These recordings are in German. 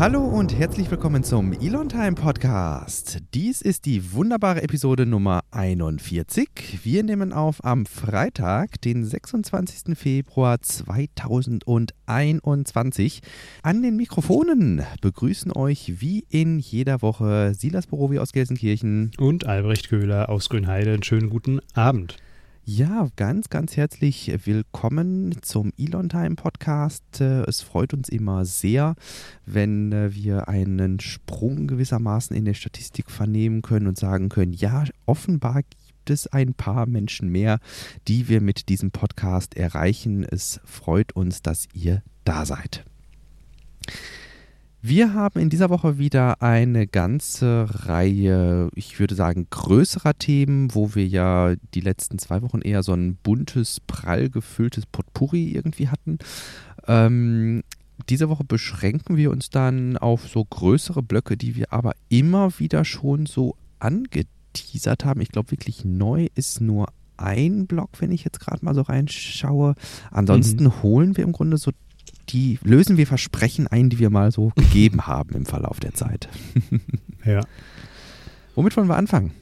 Hallo und herzlich willkommen zum Elon Time Podcast. Dies ist die wunderbare Episode Nummer 41. Wir nehmen auf am Freitag, den 26. Februar 2021. An den Mikrofonen begrüßen euch wie in jeder Woche Silas Borowi aus Gelsenkirchen und Albrecht Köhler aus Grünheide. Einen schönen guten Abend. Ja, ganz, ganz herzlich willkommen zum Elon Time Podcast. Es freut uns immer sehr, wenn äh, wir einen Sprung gewissermaßen in der Statistik vernehmen können und sagen können, ja, offenbar gibt es ein paar Menschen mehr, die wir mit diesem Podcast erreichen. Es freut uns, dass ihr da seid. Wir haben in dieser Woche wieder eine ganze Reihe, ich würde sagen, größerer Themen, wo wir ja die letzten zwei Wochen eher so ein buntes, prall gefülltes Potpourri irgendwie hatten. Ähm, diese Woche beschränken wir uns dann auf so größere Blöcke, die wir aber immer wieder schon so angeteasert haben. Ich glaube, wirklich neu ist nur ein Block, wenn ich jetzt gerade mal so reinschaue. Ansonsten mhm. holen wir im Grunde so die lösen wir Versprechen ein, die wir mal so gegeben haben im Verlauf der Zeit. ja. Womit wollen wir anfangen?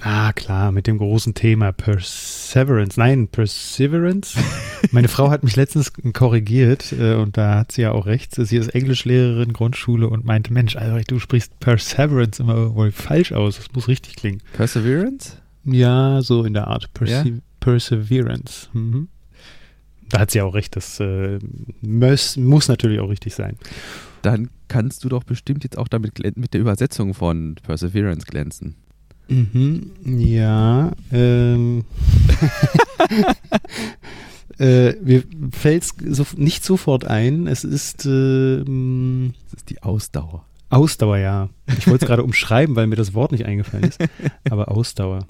Ah, klar, mit dem großen Thema Perseverance. Nein, Perseverance. Meine Frau hat mich letztens korrigiert äh, und da hat sie ja auch recht. Sie ist Englischlehrerin Grundschule und meinte, Mensch, Albrecht, du sprichst Perseverance immer wohl falsch aus. Das muss richtig klingen. Perseverance? Ja, so in der Art. Perse ja? Perseverance. Mhm. Da hat sie auch recht, das äh, muss, muss natürlich auch richtig sein. Dann kannst du doch bestimmt jetzt auch damit mit der Übersetzung von Perseverance glänzen. Mhm, ja. Ähm. äh, mir fällt es so, nicht sofort ein. Es ist, äh, es ist die Ausdauer. Ausdauer, ja. Ich wollte es gerade umschreiben, weil mir das Wort nicht eingefallen ist. Aber Ausdauer.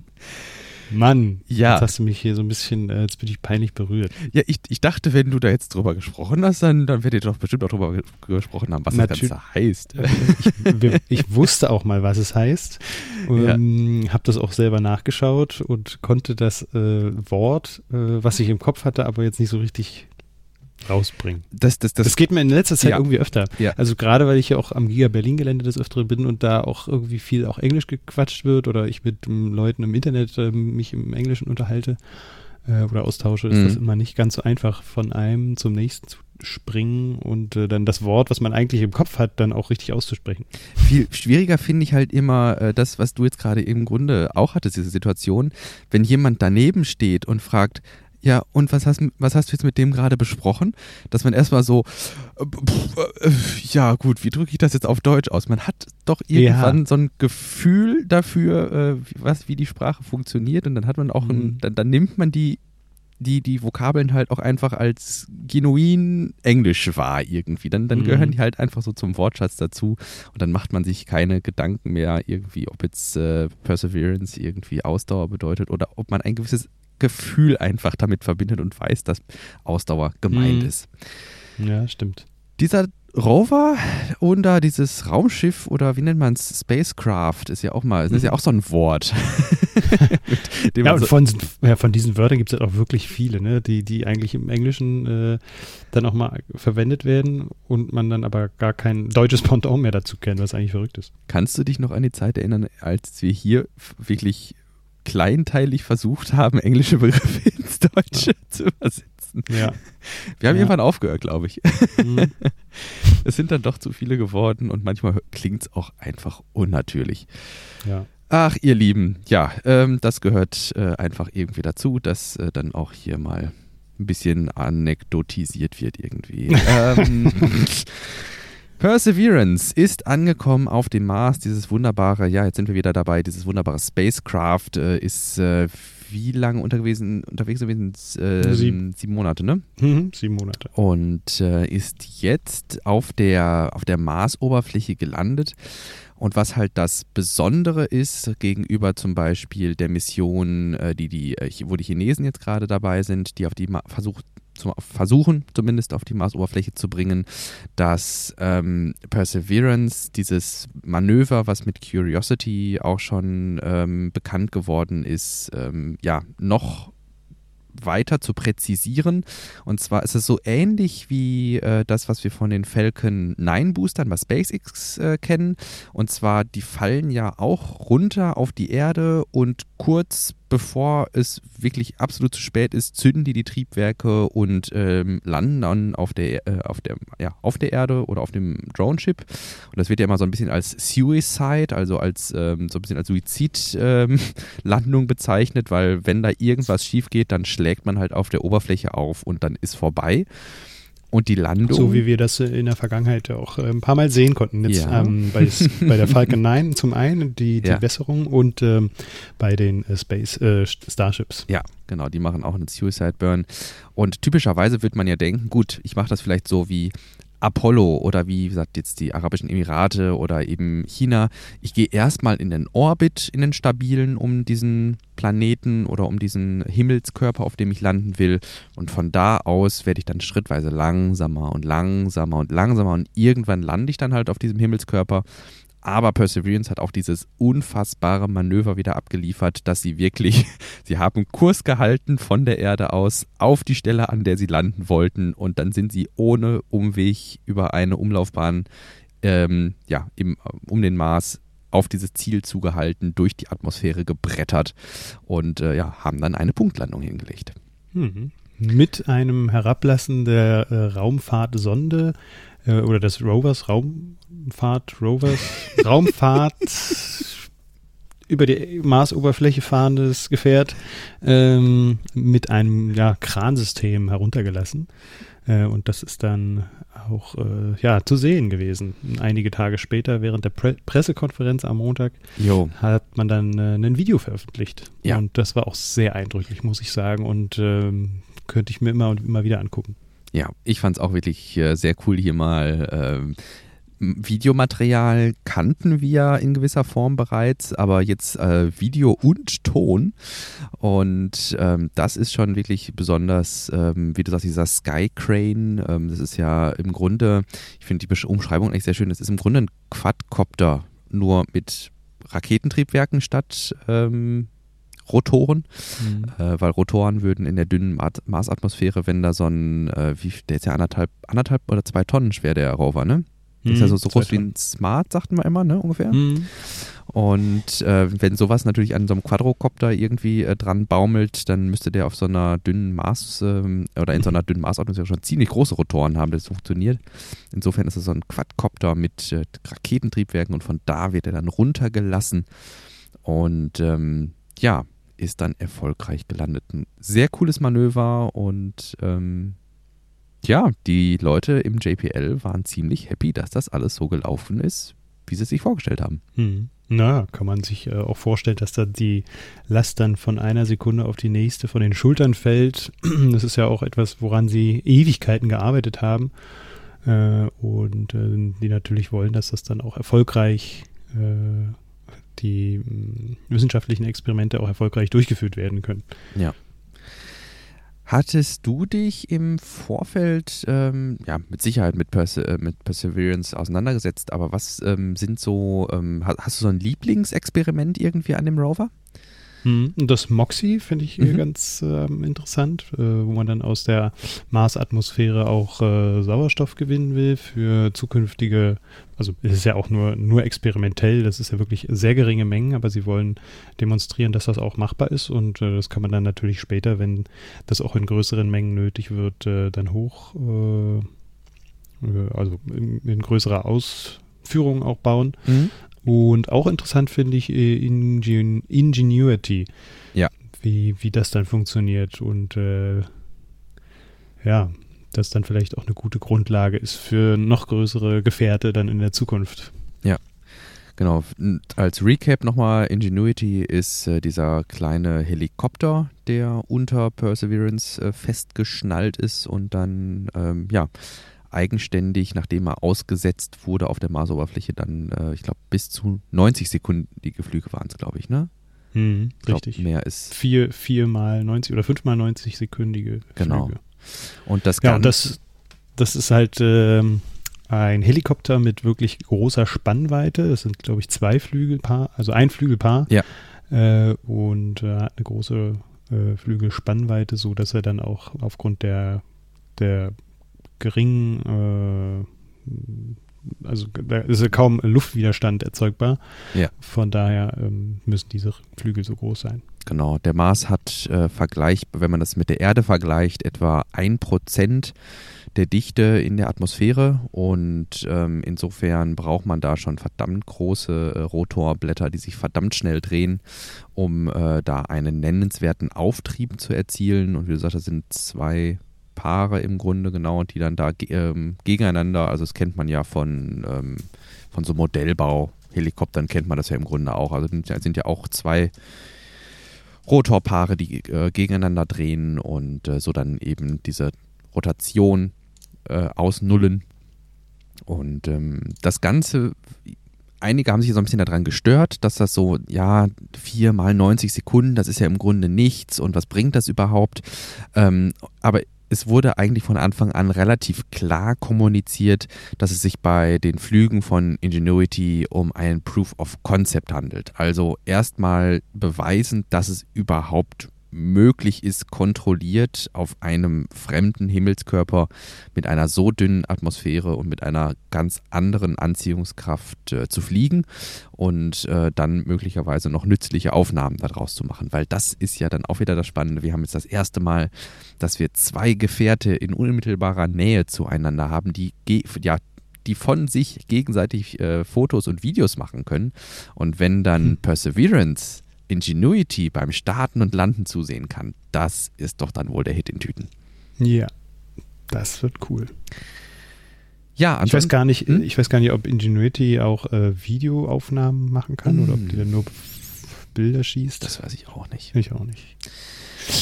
Mann, ja. jetzt hast du mich hier so ein bisschen, äh, jetzt bin ich peinlich berührt. Ja, ich, ich dachte, wenn du da jetzt drüber gesprochen hast, dann, dann werdet ihr doch bestimmt auch drüber gesprochen haben, was Natürlich. das Ganze heißt. Ich, ich, wusste auch mal, was es heißt. Ähm, ja. Hab das auch selber nachgeschaut und konnte das äh, Wort, äh, was ich im Kopf hatte, aber jetzt nicht so richtig rausbringen. Das, das, das, das geht mir in letzter Zeit ja. irgendwie öfter. Ja. Also gerade, weil ich ja auch am Giga Berlin Gelände des Öfteren bin und da auch irgendwie viel auch Englisch gequatscht wird oder ich mit um, Leuten im Internet äh, mich im Englischen unterhalte äh, oder austausche, ist mhm. das immer nicht ganz so einfach, von einem zum nächsten zu springen und äh, dann das Wort, was man eigentlich im Kopf hat, dann auch richtig auszusprechen. Viel schwieriger finde ich halt immer äh, das, was du jetzt gerade im Grunde auch hattest, diese Situation, wenn jemand daneben steht und fragt, ja, und was hast, was hast du jetzt mit dem gerade besprochen? Dass man erstmal so, äh, ja gut, wie drücke ich das jetzt auf Deutsch aus? Man hat doch irgendwann ja. so ein Gefühl dafür, äh, was, wie die Sprache funktioniert und dann hat man auch, mhm. ein, dann, dann nimmt man die die, die Vokabeln halt auch einfach als genuin Englisch wahr irgendwie. Dann, dann mhm. gehören die halt einfach so zum Wortschatz dazu und dann macht man sich keine Gedanken mehr irgendwie, ob jetzt äh, Perseverance irgendwie Ausdauer bedeutet oder ob man ein gewisses Gefühl einfach damit verbindet und weiß, dass Ausdauer gemeint mhm. ist. Ja, stimmt. Dieser Rover oder dieses Raumschiff oder wie nennt man es? Spacecraft ist ja auch mal, ist ja auch so ein Wort. ja, und von, ja, von diesen Wörtern gibt es ja auch wirklich viele, ne? die, die eigentlich im Englischen äh, dann auch mal verwendet werden und man dann aber gar kein deutsches Pendant mehr dazu kennt, was eigentlich verrückt ist. Kannst du dich noch an die Zeit erinnern, als wir hier wirklich kleinteilig versucht haben, englische Begriffe ins Deutsche ja. zu übersetzen. Ja. Wir haben ja. irgendwann aufgehört, glaube ich. Mhm. Es sind dann doch zu viele geworden und manchmal klingt es auch einfach unnatürlich. Ja. Ach, ihr Lieben, ja, ähm, das gehört äh, einfach irgendwie dazu, dass äh, dann auch hier mal ein bisschen anekdotisiert wird irgendwie. ähm, Perseverance ist angekommen auf dem Mars. Dieses wunderbare, ja, jetzt sind wir wieder dabei, dieses wunderbare Spacecraft äh, ist äh, wie lange unterwegs, unterwegs gewesen? Äh, sieben. sieben. Monate, ne? Mhm, sieben Monate. Und äh, ist jetzt auf der, auf der Marsoberfläche gelandet. Und was halt das Besondere ist gegenüber zum Beispiel der Mission, äh, die die, äh, wo die Chinesen jetzt gerade dabei sind, die auf die versucht zum, versuchen, zumindest auf die Marsoberfläche zu bringen, dass ähm, Perseverance, dieses Manöver, was mit Curiosity auch schon ähm, bekannt geworden ist, ähm, ja, noch weiter zu präzisieren. Und zwar ist es so ähnlich wie äh, das, was wir von den Falcon 9 Boostern bei SpaceX äh, kennen. Und zwar, die fallen ja auch runter auf die Erde und kurz bevor es wirklich absolut zu spät ist, zünden die die Triebwerke und ähm, landen dann auf der, äh, auf, der, ja, auf der Erde oder auf dem Drone-Ship. Und das wird ja immer so ein bisschen als Suicide, also als ähm, so ein bisschen als Suizidlandung ähm, bezeichnet, weil wenn da irgendwas schief geht, dann schlägt man halt auf der Oberfläche auf und dann ist vorbei. Und die Landung. So wie wir das in der Vergangenheit auch äh, ein paar Mal sehen konnten. Jetzt ja. ähm, bei, bei, der Falcon 9 zum einen die, die ja. Besserung und ähm, bei den äh, Space äh, Starships. Ja, genau, die machen auch einen Suicide Burn. Und typischerweise wird man ja denken, gut, ich mache das vielleicht so wie Apollo oder wie gesagt jetzt die Arabischen Emirate oder eben China. Ich gehe erstmal in den Orbit, in den stabilen, um diesen Planeten oder um diesen Himmelskörper, auf dem ich landen will. Und von da aus werde ich dann schrittweise langsamer und langsamer und langsamer und irgendwann lande ich dann halt auf diesem Himmelskörper aber Perseverance hat auch dieses unfassbare Manöver wieder abgeliefert, dass sie wirklich, sie haben Kurs gehalten von der Erde aus auf die Stelle, an der sie landen wollten. Und dann sind sie ohne Umweg über eine Umlaufbahn ähm, ja, im, um den Mars auf dieses Ziel zugehalten, durch die Atmosphäre gebrettert und äh, ja, haben dann eine Punktlandung hingelegt. Mhm. Mit einem Herablassen der äh, Raumfahrtsonde äh, oder des Rovers, Raumfahrt, Rovers, Raumfahrt über die Marsoberfläche fahrendes Gefährt ähm, mit einem ja, Kransystem heruntergelassen. Äh, und das ist dann auch äh, ja, zu sehen gewesen. Einige Tage später, während der Pre Pressekonferenz am Montag, jo. hat man dann äh, ein Video veröffentlicht. Ja. Und das war auch sehr eindrücklich, muss ich sagen. Und ähm, könnte ich mir immer und immer wieder angucken. Ja, ich fand es auch wirklich äh, sehr cool, hier mal äh, Videomaterial kannten wir in gewisser Form bereits, aber jetzt äh, Video und Ton. Und ähm, das ist schon wirklich besonders, ähm, wie du sagst, dieser Sky Crane. Ähm, das ist ja im Grunde, ich finde die Umschreibung eigentlich sehr schön, das ist im Grunde ein Quadcopter, nur mit Raketentriebwerken statt ähm, Rotoren, mhm. äh, weil Rotoren würden in der dünnen Marsatmosphäre, wenn da so ein, äh, wie, der ist ja anderthalb, anderthalb oder zwei Tonnen schwer, der Rover, ne? Das ist ja so, so groß wie ein Smart, sagten wir immer, ne, ungefähr. Mhm. Und äh, wenn sowas natürlich an so einem Quadrocopter irgendwie äh, dran baumelt, dann müsste der auf so einer dünnen Mars ähm, oder in so einer dünnen Marsatmosphäre schon ziemlich große Rotoren haben, das funktioniert. Insofern ist es so ein Quadcopter mit äh, Raketentriebwerken und von da wird er dann runtergelassen. Und ähm, ja, ist dann erfolgreich gelandet. Ein sehr cooles Manöver und ähm, ja, die Leute im JPL waren ziemlich happy, dass das alles so gelaufen ist, wie sie es sich vorgestellt haben. Hm. Na, kann man sich äh, auch vorstellen, dass da die Last dann von einer Sekunde auf die nächste von den Schultern fällt. Das ist ja auch etwas, woran sie Ewigkeiten gearbeitet haben. Äh, und äh, die natürlich wollen, dass das dann auch erfolgreich äh, die mh, wissenschaftlichen Experimente auch erfolgreich durchgeführt werden können. Ja. Hattest du dich im Vorfeld, ähm, ja, mit Sicherheit mit, Perse äh, mit Perseverance auseinandergesetzt, aber was ähm, sind so, ähm, hast du so ein Lieblingsexperiment irgendwie an dem Rover? Mhm. Das Moxie finde ich mhm. ganz ähm, interessant, äh, wo man dann aus der Marsatmosphäre auch äh, Sauerstoff gewinnen will für zukünftige, also es ist ja auch nur, nur experimentell, das ist ja wirklich sehr geringe Mengen, aber sie wollen demonstrieren, dass das auch machbar ist und äh, das kann man dann natürlich später, wenn das auch in größeren Mengen nötig wird, äh, dann hoch, äh, äh, also in, in größerer Ausführung auch bauen. Mhm. Und auch interessant finde ich äh, Ingen Ingenuity. Ja. Wie, wie das dann funktioniert und äh, ja, das dann vielleicht auch eine gute Grundlage ist für noch größere Gefährte dann in der Zukunft. Ja. Genau, als Recap nochmal, Ingenuity ist äh, dieser kleine Helikopter, der unter Perseverance äh, festgeschnallt ist und dann, ähm, ja, eigenständig, nachdem er ausgesetzt wurde auf der Marsoberfläche, dann, äh, ich glaube, bis zu 90 sekundige Flüge waren es, glaube ich, ne? Hm, glaub, richtig. Mehr ist. Vier, vier mal 90 oder fünf mal 90 sekündige genau. Flüge. Und das Ganze. Ja, und das, das ist halt ähm, ein Helikopter mit wirklich großer Spannweite. Das sind, glaube ich, zwei Flügelpaar, also ein Flügelpaar. Ja. Äh, und äh, hat eine große äh, Flügelspannweite, so dass er dann auch aufgrund der, der geringen, äh, also da ist ja kaum Luftwiderstand erzeugbar. Ja. Von daher ähm, müssen diese Flügel so groß sein. Genau, der Mars hat äh, Vergleich, wenn man das mit der Erde vergleicht, etwa ein Prozent der Dichte in der Atmosphäre und ähm, insofern braucht man da schon verdammt große äh, Rotorblätter, die sich verdammt schnell drehen, um äh, da einen nennenswerten Auftrieb zu erzielen. Und wie du sagst, das sind zwei Paare im Grunde genau, die dann da ähm, gegeneinander, also das kennt man ja von, ähm, von so Modellbau. Helikoptern kennt man das ja im Grunde auch. Also sind ja auch zwei Rotorpaare, die äh, gegeneinander drehen und äh, so dann eben diese Rotation äh, ausnullen. Und ähm, das Ganze, einige haben sich so ein bisschen daran gestört, dass das so, ja, vier mal 90 Sekunden, das ist ja im Grunde nichts und was bringt das überhaupt? Ähm, aber es wurde eigentlich von Anfang an relativ klar kommuniziert, dass es sich bei den Flügen von Ingenuity um ein Proof of Concept handelt. Also erstmal beweisend, dass es überhaupt möglich ist, kontrolliert auf einem fremden Himmelskörper mit einer so dünnen Atmosphäre und mit einer ganz anderen Anziehungskraft äh, zu fliegen und äh, dann möglicherweise noch nützliche Aufnahmen daraus zu machen. Weil das ist ja dann auch wieder das Spannende. Wir haben jetzt das erste Mal, dass wir zwei Gefährte in unmittelbarer Nähe zueinander haben, die ja, die von sich gegenseitig äh, Fotos und Videos machen können. Und wenn dann hm. Perseverance Ingenuity beim Starten und Landen zusehen kann, das ist doch dann wohl der Hit in Tüten. Ja, das wird cool. Ja, ich weiß gar nicht, hm? ich weiß gar nicht, ob Ingenuity auch äh, Videoaufnahmen machen kann hm. oder ob die dann nur Bilder schießt. Das weiß ich auch nicht. Ich auch nicht.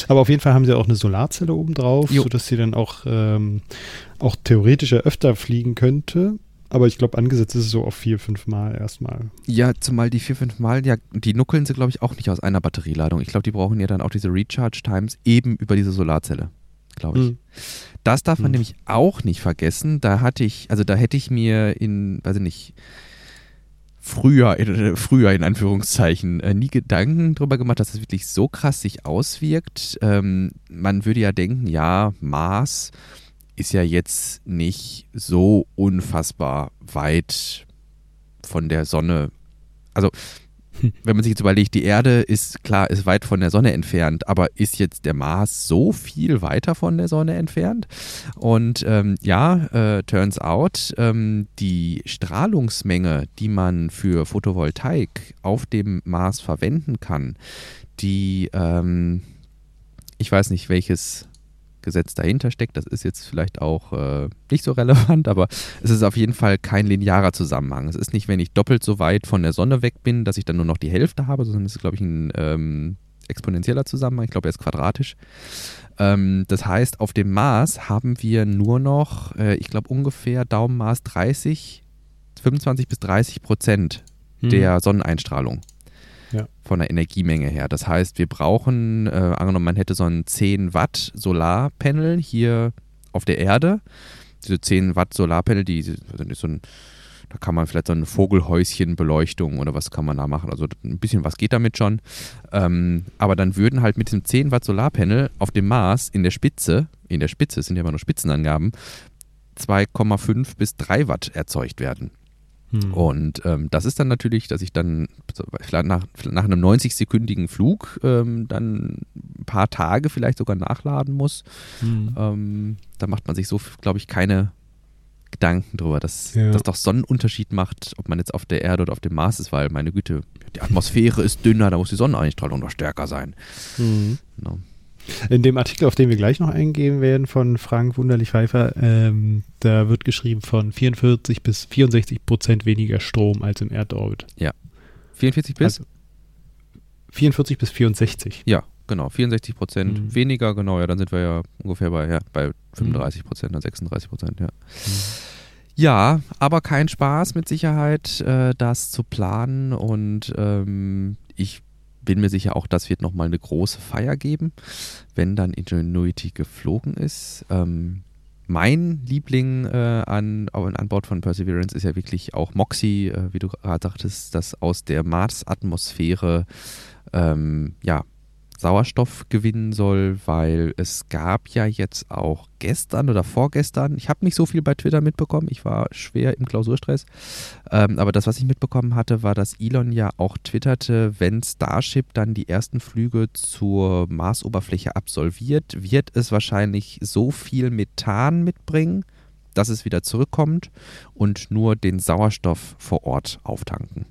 Aber auf jeden Fall haben sie auch eine Solarzelle oben drauf, sodass sie dann auch, ähm, auch theoretisch öfter fliegen könnte. Aber ich glaube, angesetzt ist es so auf vier, fünf Mal erstmal. Ja, zumal die vier, fünf Mal, ja, die nuckeln sie, glaube ich, auch nicht aus einer Batterieladung. Ich glaube, die brauchen ja dann auch diese Recharge Times eben über diese Solarzelle, glaube ich. Mhm. Das darf man mhm. nämlich auch nicht vergessen. Da hatte ich, also da hätte ich mir in, weiß ich nicht, früher, äh, früher in Anführungszeichen, äh, nie Gedanken darüber gemacht, dass das wirklich so krass sich auswirkt. Ähm, man würde ja denken, ja, Mars ist ja jetzt nicht so unfassbar weit von der Sonne. Also, wenn man sich jetzt überlegt, die Erde ist klar, ist weit von der Sonne entfernt, aber ist jetzt der Mars so viel weiter von der Sonne entfernt? Und ähm, ja, äh, turns out, ähm, die Strahlungsmenge, die man für Photovoltaik auf dem Mars verwenden kann, die, ähm, ich weiß nicht, welches Gesetz dahinter steckt. Das ist jetzt vielleicht auch äh, nicht so relevant, aber es ist auf jeden Fall kein linearer Zusammenhang. Es ist nicht, wenn ich doppelt so weit von der Sonne weg bin, dass ich dann nur noch die Hälfte habe, sondern es ist, glaube ich, ein ähm, exponentieller Zusammenhang. Ich glaube, er ist quadratisch. Ähm, das heißt, auf dem Mars haben wir nur noch, äh, ich glaube, ungefähr Daumenmaß 30, 25 bis 30 Prozent hm. der Sonneneinstrahlung ja. von der Energiemenge her. Das heißt, wir brauchen, äh, angenommen, man hätte so ein 10 Watt Solarpanel hier auf der Erde. Diese 10 Watt Solarpanel, die, so ein, da kann man vielleicht so eine Vogelhäuschenbeleuchtung oder was kann man da machen. Also ein bisschen was geht damit schon. Ähm, aber dann würden halt mit diesem 10 Watt Solarpanel auf dem Mars in der Spitze, in der Spitze, sind ja immer nur Spitzenangaben, 2,5 bis 3 Watt erzeugt werden. Hm. Und ähm, das ist dann natürlich, dass ich dann nach, nach einem 90-sekündigen Flug ähm, dann ein paar Tage vielleicht sogar nachladen muss. Hm. Ähm, da macht man sich so, glaube ich, keine Gedanken drüber, dass ja. das doch Sonnenunterschied macht, ob man jetzt auf der Erde oder auf dem Mars ist, weil meine Güte, die Atmosphäre ist dünner, da muss die Sonneneinstrahlung noch stärker sein. Mhm. No. In dem Artikel, auf den wir gleich noch eingehen werden, von Frank Wunderlich-Pfeiffer, ähm, da wird geschrieben von 44 bis 64 Prozent weniger Strom als im Erdorbit. Ja. 44 bis? Also 44 bis 64. Ja, genau. 64 Prozent mhm. weniger, genau. Ja, dann sind wir ja ungefähr bei, ja, bei 35 Prozent, dann 36 Prozent, ja. Mhm. Ja, aber kein Spaß mit Sicherheit, äh, das zu planen und ähm, ich bin mir sicher, auch das wird nochmal eine große Feier geben, wenn dann Ingenuity geflogen ist. Ähm, mein Liebling äh, an, an Bord von Perseverance ist ja wirklich auch Moxie, äh, wie du gerade sagtest, das aus der Mars-Atmosphäre ähm, ja, Sauerstoff gewinnen soll, weil es gab ja jetzt auch gestern oder vorgestern, ich habe nicht so viel bei Twitter mitbekommen, ich war schwer im Klausurstress, ähm, aber das, was ich mitbekommen hatte, war, dass Elon ja auch twitterte, wenn Starship dann die ersten Flüge zur Marsoberfläche absolviert, wird es wahrscheinlich so viel Methan mitbringen, dass es wieder zurückkommt und nur den Sauerstoff vor Ort auftanken.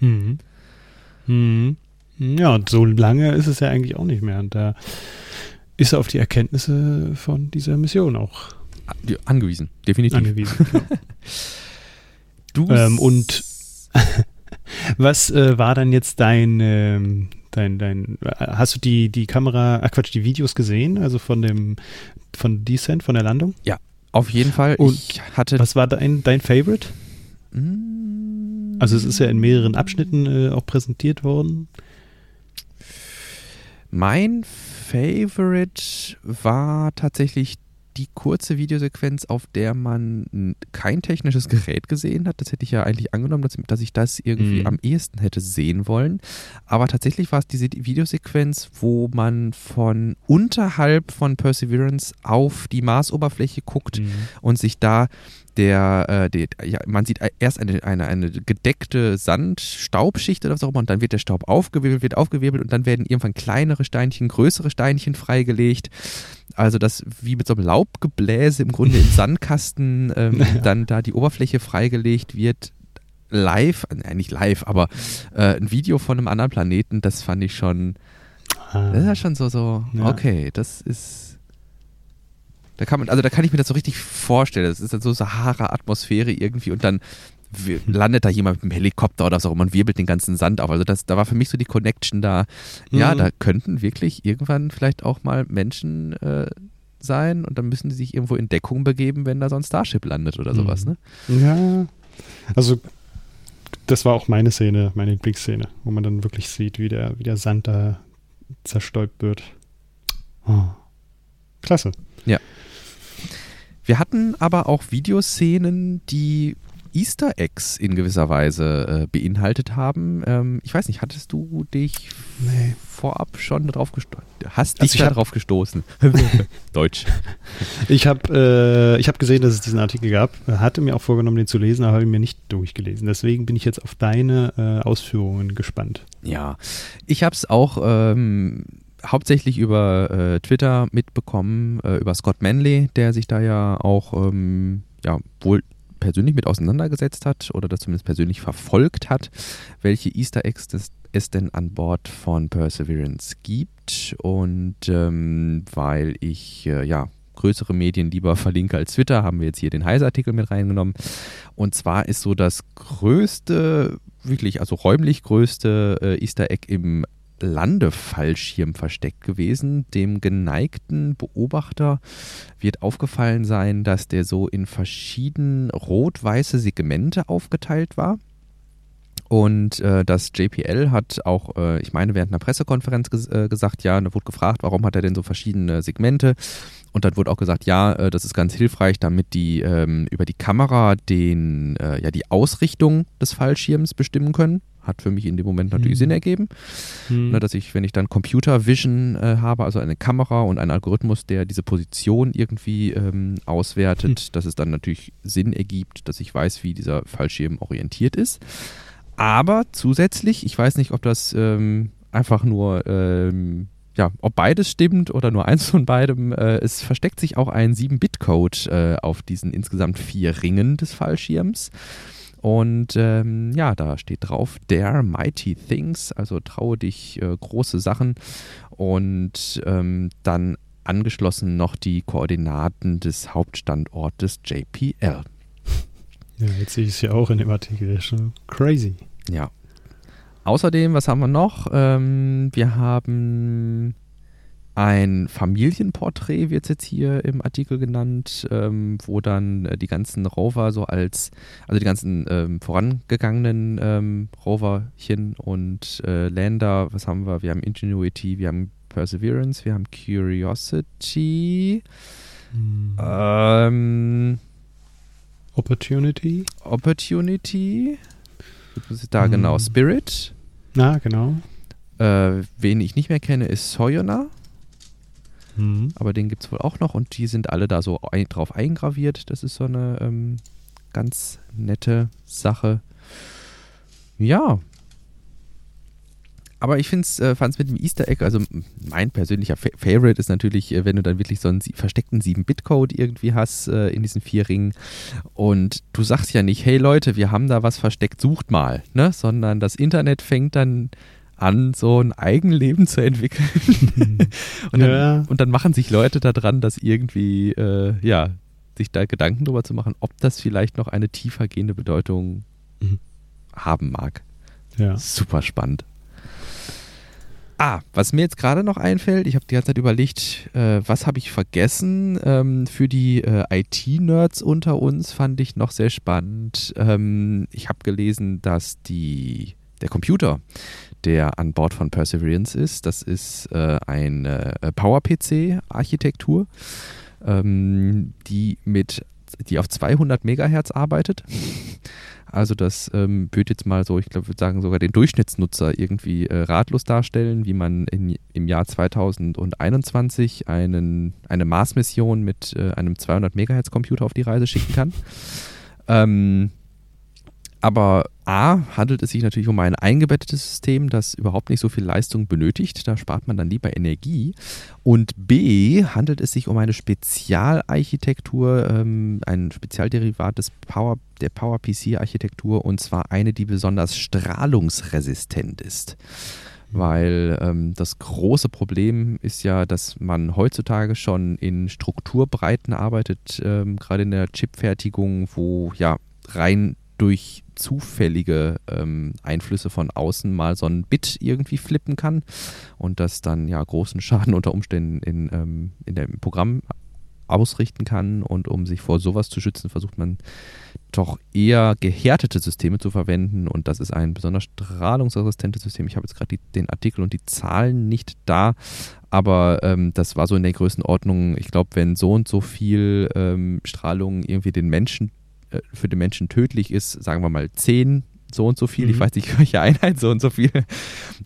Mhm. Mhm. Ja, und so lange ist es ja eigentlich auch nicht mehr. Und da ist er auf die Erkenntnisse von dieser Mission auch angewiesen, definitiv. Angewiesen. Ja. du ähm, und was äh, war dann jetzt dein, ähm, dein, dein, hast du die, die Kamera, ach Quatsch, die Videos gesehen, also von dem, von Descent, von der Landung? Ja, auf jeden Fall. Und ich hatte. Was war dein, dein Favorite? Mm. Also es ist ja in mehreren Abschnitten äh, auch präsentiert worden. Mein Favorite war tatsächlich die kurze Videosequenz, auf der man kein technisches Gerät gesehen hat. Das hätte ich ja eigentlich angenommen, dass, dass ich das irgendwie mhm. am ehesten hätte sehen wollen. Aber tatsächlich war es diese Videosequenz, wo man von unterhalb von Perseverance auf die Marsoberfläche guckt mhm. und sich da der, äh, der ja, man sieht erst eine, eine, eine gedeckte Sandstaubschicht oder was auch immer und dann wird der Staub aufgewirbelt, wird aufgewirbelt und dann werden irgendwann kleinere Steinchen, größere Steinchen freigelegt. Also das wie mit so einem Laubgebläse im Grunde im Sandkasten ähm, dann da die Oberfläche freigelegt wird. Live, äh, nicht live, aber äh, ein Video von einem anderen Planeten, das fand ich schon, ah. das ist ja schon so, so, ja. okay, das ist da kann man, also da kann ich mir das so richtig vorstellen. Das ist dann so Sahara-Atmosphäre irgendwie und dann landet da jemand mit dem Helikopter oder so und man wirbelt den ganzen Sand auf. Also das, da war für mich so die Connection da. Ja, mhm. da könnten wirklich irgendwann vielleicht auch mal Menschen äh, sein und dann müssen die sich irgendwo in Deckung begeben, wenn da so ein Starship landet oder sowas, ne? Ja, also das war auch meine Szene, meine Lieblingsszene, wo man dann wirklich sieht, wie der, wie der Sand da zerstäubt wird. Oh. Klasse. Ja. Wir hatten aber auch Videoszenen, die Easter Eggs in gewisser Weise äh, beinhaltet haben. Ähm, ich weiß nicht, hattest du dich nee. vorab schon darauf gestoßen? Hast dich also darauf gestoßen? Deutsch. Ich habe äh, hab gesehen, dass es diesen Artikel gab, hatte mir auch vorgenommen, den zu lesen, aber habe ihn mir nicht durchgelesen. Deswegen bin ich jetzt auf deine äh, Ausführungen gespannt. Ja, ich habe es auch ähm, hauptsächlich über äh, Twitter mitbekommen, äh, über Scott Manley, der sich da ja auch ähm, ja, wohl persönlich mit auseinandergesetzt hat oder das zumindest persönlich verfolgt hat, welche Easter Eggs das, es denn an Bord von Perseverance gibt. Und ähm, weil ich äh, ja größere Medien lieber verlinke als Twitter, haben wir jetzt hier den Heise-Artikel mit reingenommen. Und zwar ist so das größte, wirklich, also räumlich größte äh, Easter Egg im Landefallschirm versteckt gewesen. Dem geneigten Beobachter wird aufgefallen sein, dass der so in verschiedene rot-weiße Segmente aufgeteilt war. Und äh, das JPL hat auch, äh, ich meine, während einer Pressekonferenz ges äh, gesagt, ja, da wurde gefragt, warum hat er denn so verschiedene Segmente? Und dann wurde auch gesagt, ja, äh, das ist ganz hilfreich, damit die ähm, über die Kamera den, äh, ja, die Ausrichtung des Fallschirms bestimmen können hat für mich in dem Moment natürlich mhm. Sinn ergeben. Mhm. Ne, dass ich, wenn ich dann Computer Vision äh, habe, also eine Kamera und einen Algorithmus, der diese Position irgendwie ähm, auswertet, mhm. dass es dann natürlich Sinn ergibt, dass ich weiß, wie dieser Fallschirm orientiert ist. Aber zusätzlich, ich weiß nicht, ob das ähm, einfach nur ähm, ja, ob beides stimmt oder nur eins von beidem, äh, es versteckt sich auch ein 7-Bit-Code äh, auf diesen insgesamt vier Ringen des Fallschirms. Und ähm, ja, da steht drauf, Dare Mighty Things, also traue dich äh, große Sachen. Und ähm, dann angeschlossen noch die Koordinaten des Hauptstandortes JPL. Ja, jetzt sehe ich es ja auch in dem Artikel. Schon crazy. Ja. Außerdem, was haben wir noch? Ähm, wir haben ein Familienporträt wird jetzt hier im Artikel genannt, ähm, wo dann äh, die ganzen Rover so als, also die ganzen ähm, vorangegangenen ähm, Roverchen und äh, Lander, was haben wir? Wir haben Ingenuity, wir haben Perseverance, wir haben Curiosity, hm. Opportunity. Opportunity. Da hm. genau, Spirit. Na, genau. Äh, wen ich nicht mehr kenne, ist Soyona. Mhm. Aber den gibt es wohl auch noch und die sind alle da so ein, drauf eingraviert. Das ist so eine ähm, ganz nette Sache. Ja. Aber ich äh, fand es mit dem Easter Egg, also mein persönlicher Fa Favorite ist natürlich, äh, wenn du dann wirklich so einen versteckten 7-Bit-Code irgendwie hast äh, in diesen vier Ringen und du sagst ja nicht, hey Leute, wir haben da was versteckt, sucht mal, ne? sondern das Internet fängt dann an, so ein Eigenleben zu entwickeln. und, dann, ja. und, dann, machen sich Leute daran, dass irgendwie, äh, ja, sich da Gedanken darüber zu machen, ob das vielleicht noch eine tiefer gehende Bedeutung mhm. haben mag. Ja. Super spannend. Ah, was mir jetzt gerade noch einfällt, ich habe die ganze Zeit überlegt, äh, was habe ich vergessen? Ähm, für die äh, IT-Nerds unter uns fand ich noch sehr spannend. Ähm, ich habe gelesen, dass die, der Computer, der an Bord von Perseverance ist. Das ist äh, eine äh, PowerPC-Architektur, ähm, die die auf 200 Megahertz arbeitet. Also das ähm, würde jetzt mal so, ich glaube, würde sagen, sogar den Durchschnittsnutzer irgendwie äh, ratlos darstellen, wie man in, im Jahr 2021 einen, eine Mars-Mission mit äh, einem 200 Megahertz Computer auf die Reise schicken kann. Ähm, aber A, handelt es sich natürlich um ein eingebettetes System, das überhaupt nicht so viel Leistung benötigt. Da spart man dann lieber Energie. Und B, handelt es sich um eine Spezialarchitektur, ähm, ein Spezialderivat des Power, der PowerPC-Architektur und zwar eine, die besonders strahlungsresistent ist weil ähm, das große Problem ist ja, dass man heutzutage schon in Strukturbreiten arbeitet, ähm, gerade in der Chipfertigung, wo ja rein durch zufällige ähm, Einflüsse von außen mal so ein Bit irgendwie flippen kann und das dann ja großen Schaden unter Umständen in, ähm, in dem Programm ausrichten kann. Und um sich vor sowas zu schützen, versucht man doch eher gehärtete Systeme zu verwenden. Und das ist ein besonders strahlungsresistentes System. Ich habe jetzt gerade den Artikel und die Zahlen nicht da, aber ähm, das war so in der Größenordnung. Ich glaube, wenn so und so viel ähm, Strahlung irgendwie den Menschen für den Menschen tödlich ist, sagen wir mal 10 so und so viel, mhm. ich weiß nicht welche Einheit so und so viel,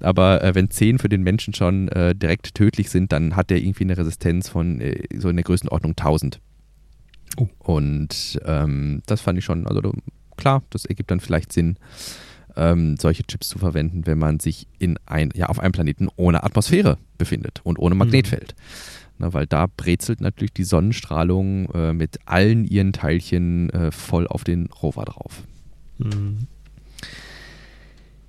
aber äh, wenn 10 für den Menschen schon äh, direkt tödlich sind, dann hat der irgendwie eine Resistenz von äh, so in der Größenordnung 1000. Oh. Und ähm, das fand ich schon, also klar, das ergibt dann vielleicht Sinn, ähm, solche Chips zu verwenden, wenn man sich in ein, ja, auf einem Planeten ohne Atmosphäre befindet und ohne mhm. Magnetfeld. Mhm. Ne, weil da brezelt natürlich die Sonnenstrahlung äh, mit allen ihren Teilchen äh, voll auf den Rover drauf. Mhm.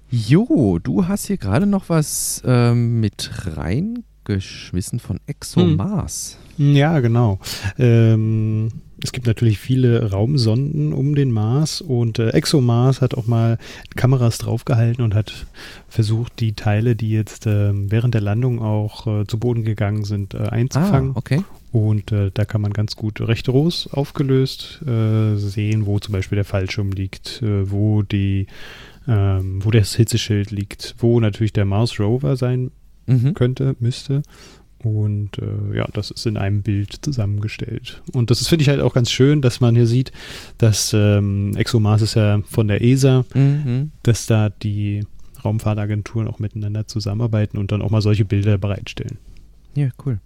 Jo, du hast hier gerade noch was ähm, mit reingeschmissen von ExoMars. Hm. Ja, genau. Ähm, es gibt natürlich viele Raumsonden um den Mars und äh, ExoMars hat auch mal Kameras draufgehalten und hat versucht, die Teile, die jetzt äh, während der Landung auch äh, zu Boden gegangen sind, äh, einzufangen. Ah, okay. Und äh, da kann man ganz gut recht groß aufgelöst äh, sehen, wo zum Beispiel der Fallschirm liegt, wo die, ähm, wo das Hitzeschild liegt, wo natürlich der Mars Rover sein mhm. könnte, müsste. Und äh, ja, das ist in einem Bild zusammengestellt. Und das finde ich halt auch ganz schön, dass man hier sieht, dass ähm, ExoMars ist ja von der ESA, mhm. dass da die Raumfahrtagenturen auch miteinander zusammenarbeiten und dann auch mal solche Bilder bereitstellen. Ja, cool.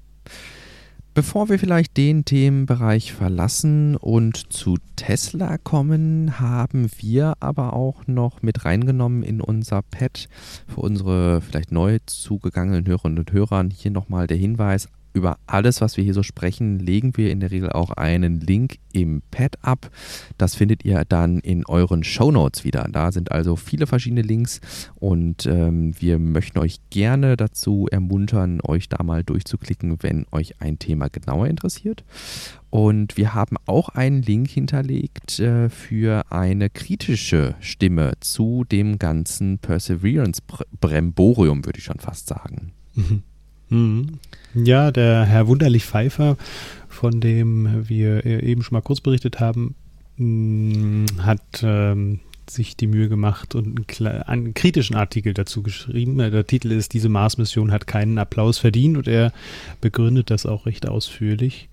Bevor wir vielleicht den Themenbereich verlassen und zu Tesla kommen, haben wir aber auch noch mit reingenommen in unser Pad für unsere vielleicht neu zugegangenen Hörerinnen und Hörer hier nochmal der Hinweis, über alles, was wir hier so sprechen, legen wir in der Regel auch einen Link im Pad ab. Das findet ihr dann in euren Show Notes wieder. Da sind also viele verschiedene Links und ähm, wir möchten euch gerne dazu ermuntern, euch da mal durchzuklicken, wenn euch ein Thema genauer interessiert. Und wir haben auch einen Link hinterlegt äh, für eine kritische Stimme zu dem ganzen Perseverance-Bremborium, würde ich schon fast sagen. Mhm. Mhm. Ja, der Herr Wunderlich Pfeiffer, von dem wir eben schon mal kurz berichtet haben, mm, hat ähm, sich die Mühe gemacht und einen, einen, kritischen Artikel dazu geschrieben. Der Titel ist, diese Mars-Mission hat keinen Applaus verdient und er begründet das auch recht ausführlich.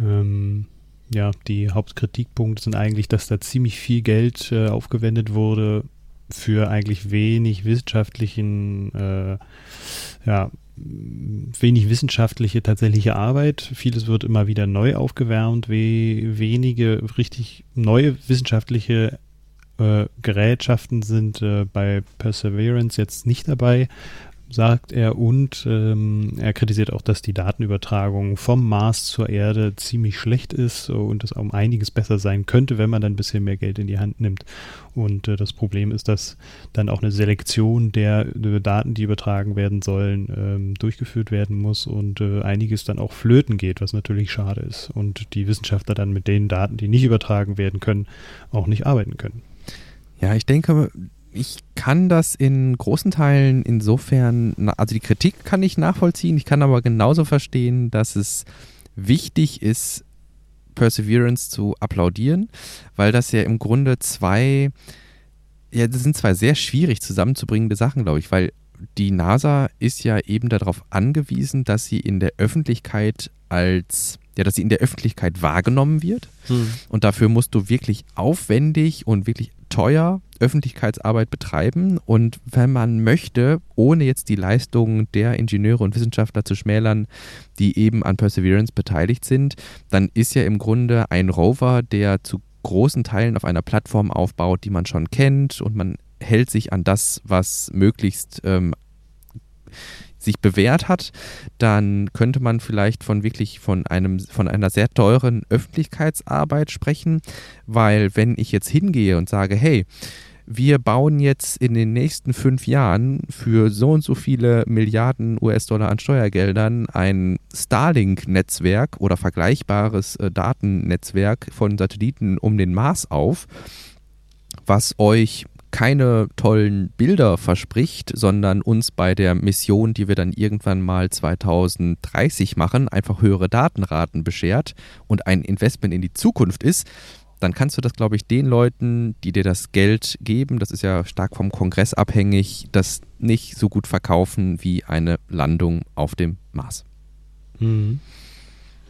Ähm, ja, die Hauptkritikpunkte sind eigentlich, dass da ziemlich viel Geld äh, aufgewendet wurde, für eigentlich wenig wissenschaftlichen, äh, ja, wenig wissenschaftliche tatsächliche Arbeit. Vieles wird immer wieder neu aufgewärmt, we wenige richtig neue wissenschaftliche äh, Gerätschaften sind äh, bei Perseverance jetzt nicht dabei sagt er, und ähm, er kritisiert auch, dass die Datenübertragung vom Mars zur Erde ziemlich schlecht ist und es um einiges besser sein könnte, wenn man dann ein bisschen mehr Geld in die Hand nimmt. Und äh, das Problem ist, dass dann auch eine Selektion der, der Daten, die übertragen werden sollen, ähm, durchgeführt werden muss und äh, einiges dann auch flöten geht, was natürlich schade ist. Und die Wissenschaftler dann mit den Daten, die nicht übertragen werden können, auch nicht arbeiten können. Ja, ich denke, ich kann das in großen Teilen insofern, also die Kritik kann ich nachvollziehen, ich kann aber genauso verstehen, dass es wichtig ist, Perseverance zu applaudieren, weil das ja im Grunde zwei, ja, das sind zwei sehr schwierig zusammenzubringende Sachen, glaube ich, weil die NASA ist ja eben darauf angewiesen, dass sie in der Öffentlichkeit als ja, dass sie in der Öffentlichkeit wahrgenommen wird. Hm. Und dafür musst du wirklich aufwendig und wirklich teuer Öffentlichkeitsarbeit betreiben. Und wenn man möchte, ohne jetzt die Leistungen der Ingenieure und Wissenschaftler zu schmälern, die eben an Perseverance beteiligt sind, dann ist ja im Grunde ein Rover, der zu großen Teilen auf einer Plattform aufbaut, die man schon kennt und man hält sich an das, was möglichst ähm, sich bewährt hat, dann könnte man vielleicht von wirklich von einem von einer sehr teuren Öffentlichkeitsarbeit sprechen, weil wenn ich jetzt hingehe und sage, hey, wir bauen jetzt in den nächsten fünf Jahren für so und so viele Milliarden US-Dollar an Steuergeldern ein Starlink-Netzwerk oder vergleichbares äh, Datennetzwerk von Satelliten um den Mars auf, was euch keine tollen Bilder verspricht, sondern uns bei der Mission, die wir dann irgendwann mal 2030 machen, einfach höhere Datenraten beschert und ein Investment in die Zukunft ist, dann kannst du das, glaube ich, den Leuten, die dir das Geld geben, das ist ja stark vom Kongress abhängig, das nicht so gut verkaufen wie eine Landung auf dem Mars. Mhm.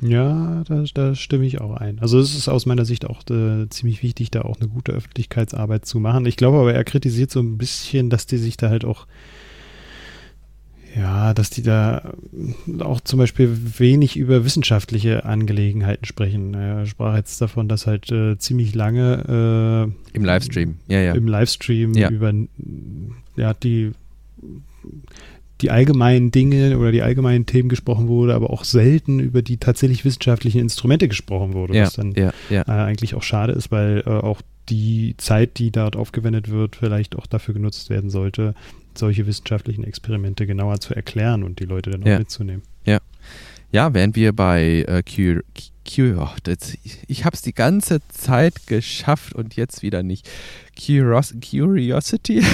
Ja, da, da, stimme ich auch ein. Also es ist aus meiner Sicht auch äh, ziemlich wichtig, da auch eine gute Öffentlichkeitsarbeit zu machen. Ich glaube aber, er kritisiert so ein bisschen, dass die sich da halt auch, ja, dass die da auch zum Beispiel wenig über wissenschaftliche Angelegenheiten sprechen. Er sprach jetzt davon, dass halt äh, ziemlich lange äh, im Livestream, ja, ja. Im Livestream ja. über ja, die die allgemeinen Dinge oder die allgemeinen Themen gesprochen wurde, aber auch selten über die tatsächlich wissenschaftlichen Instrumente gesprochen wurde, ja, was dann ja, ja. Äh, eigentlich auch schade ist, weil äh, auch die Zeit, die dort aufgewendet wird, vielleicht auch dafür genutzt werden sollte, solche wissenschaftlichen Experimente genauer zu erklären und die Leute dann auch mitzunehmen. Ja. Ja, während wir bei äh, Q, Q oh, das, ich habe es die ganze Zeit geschafft und jetzt wieder nicht. Curios Curiosity.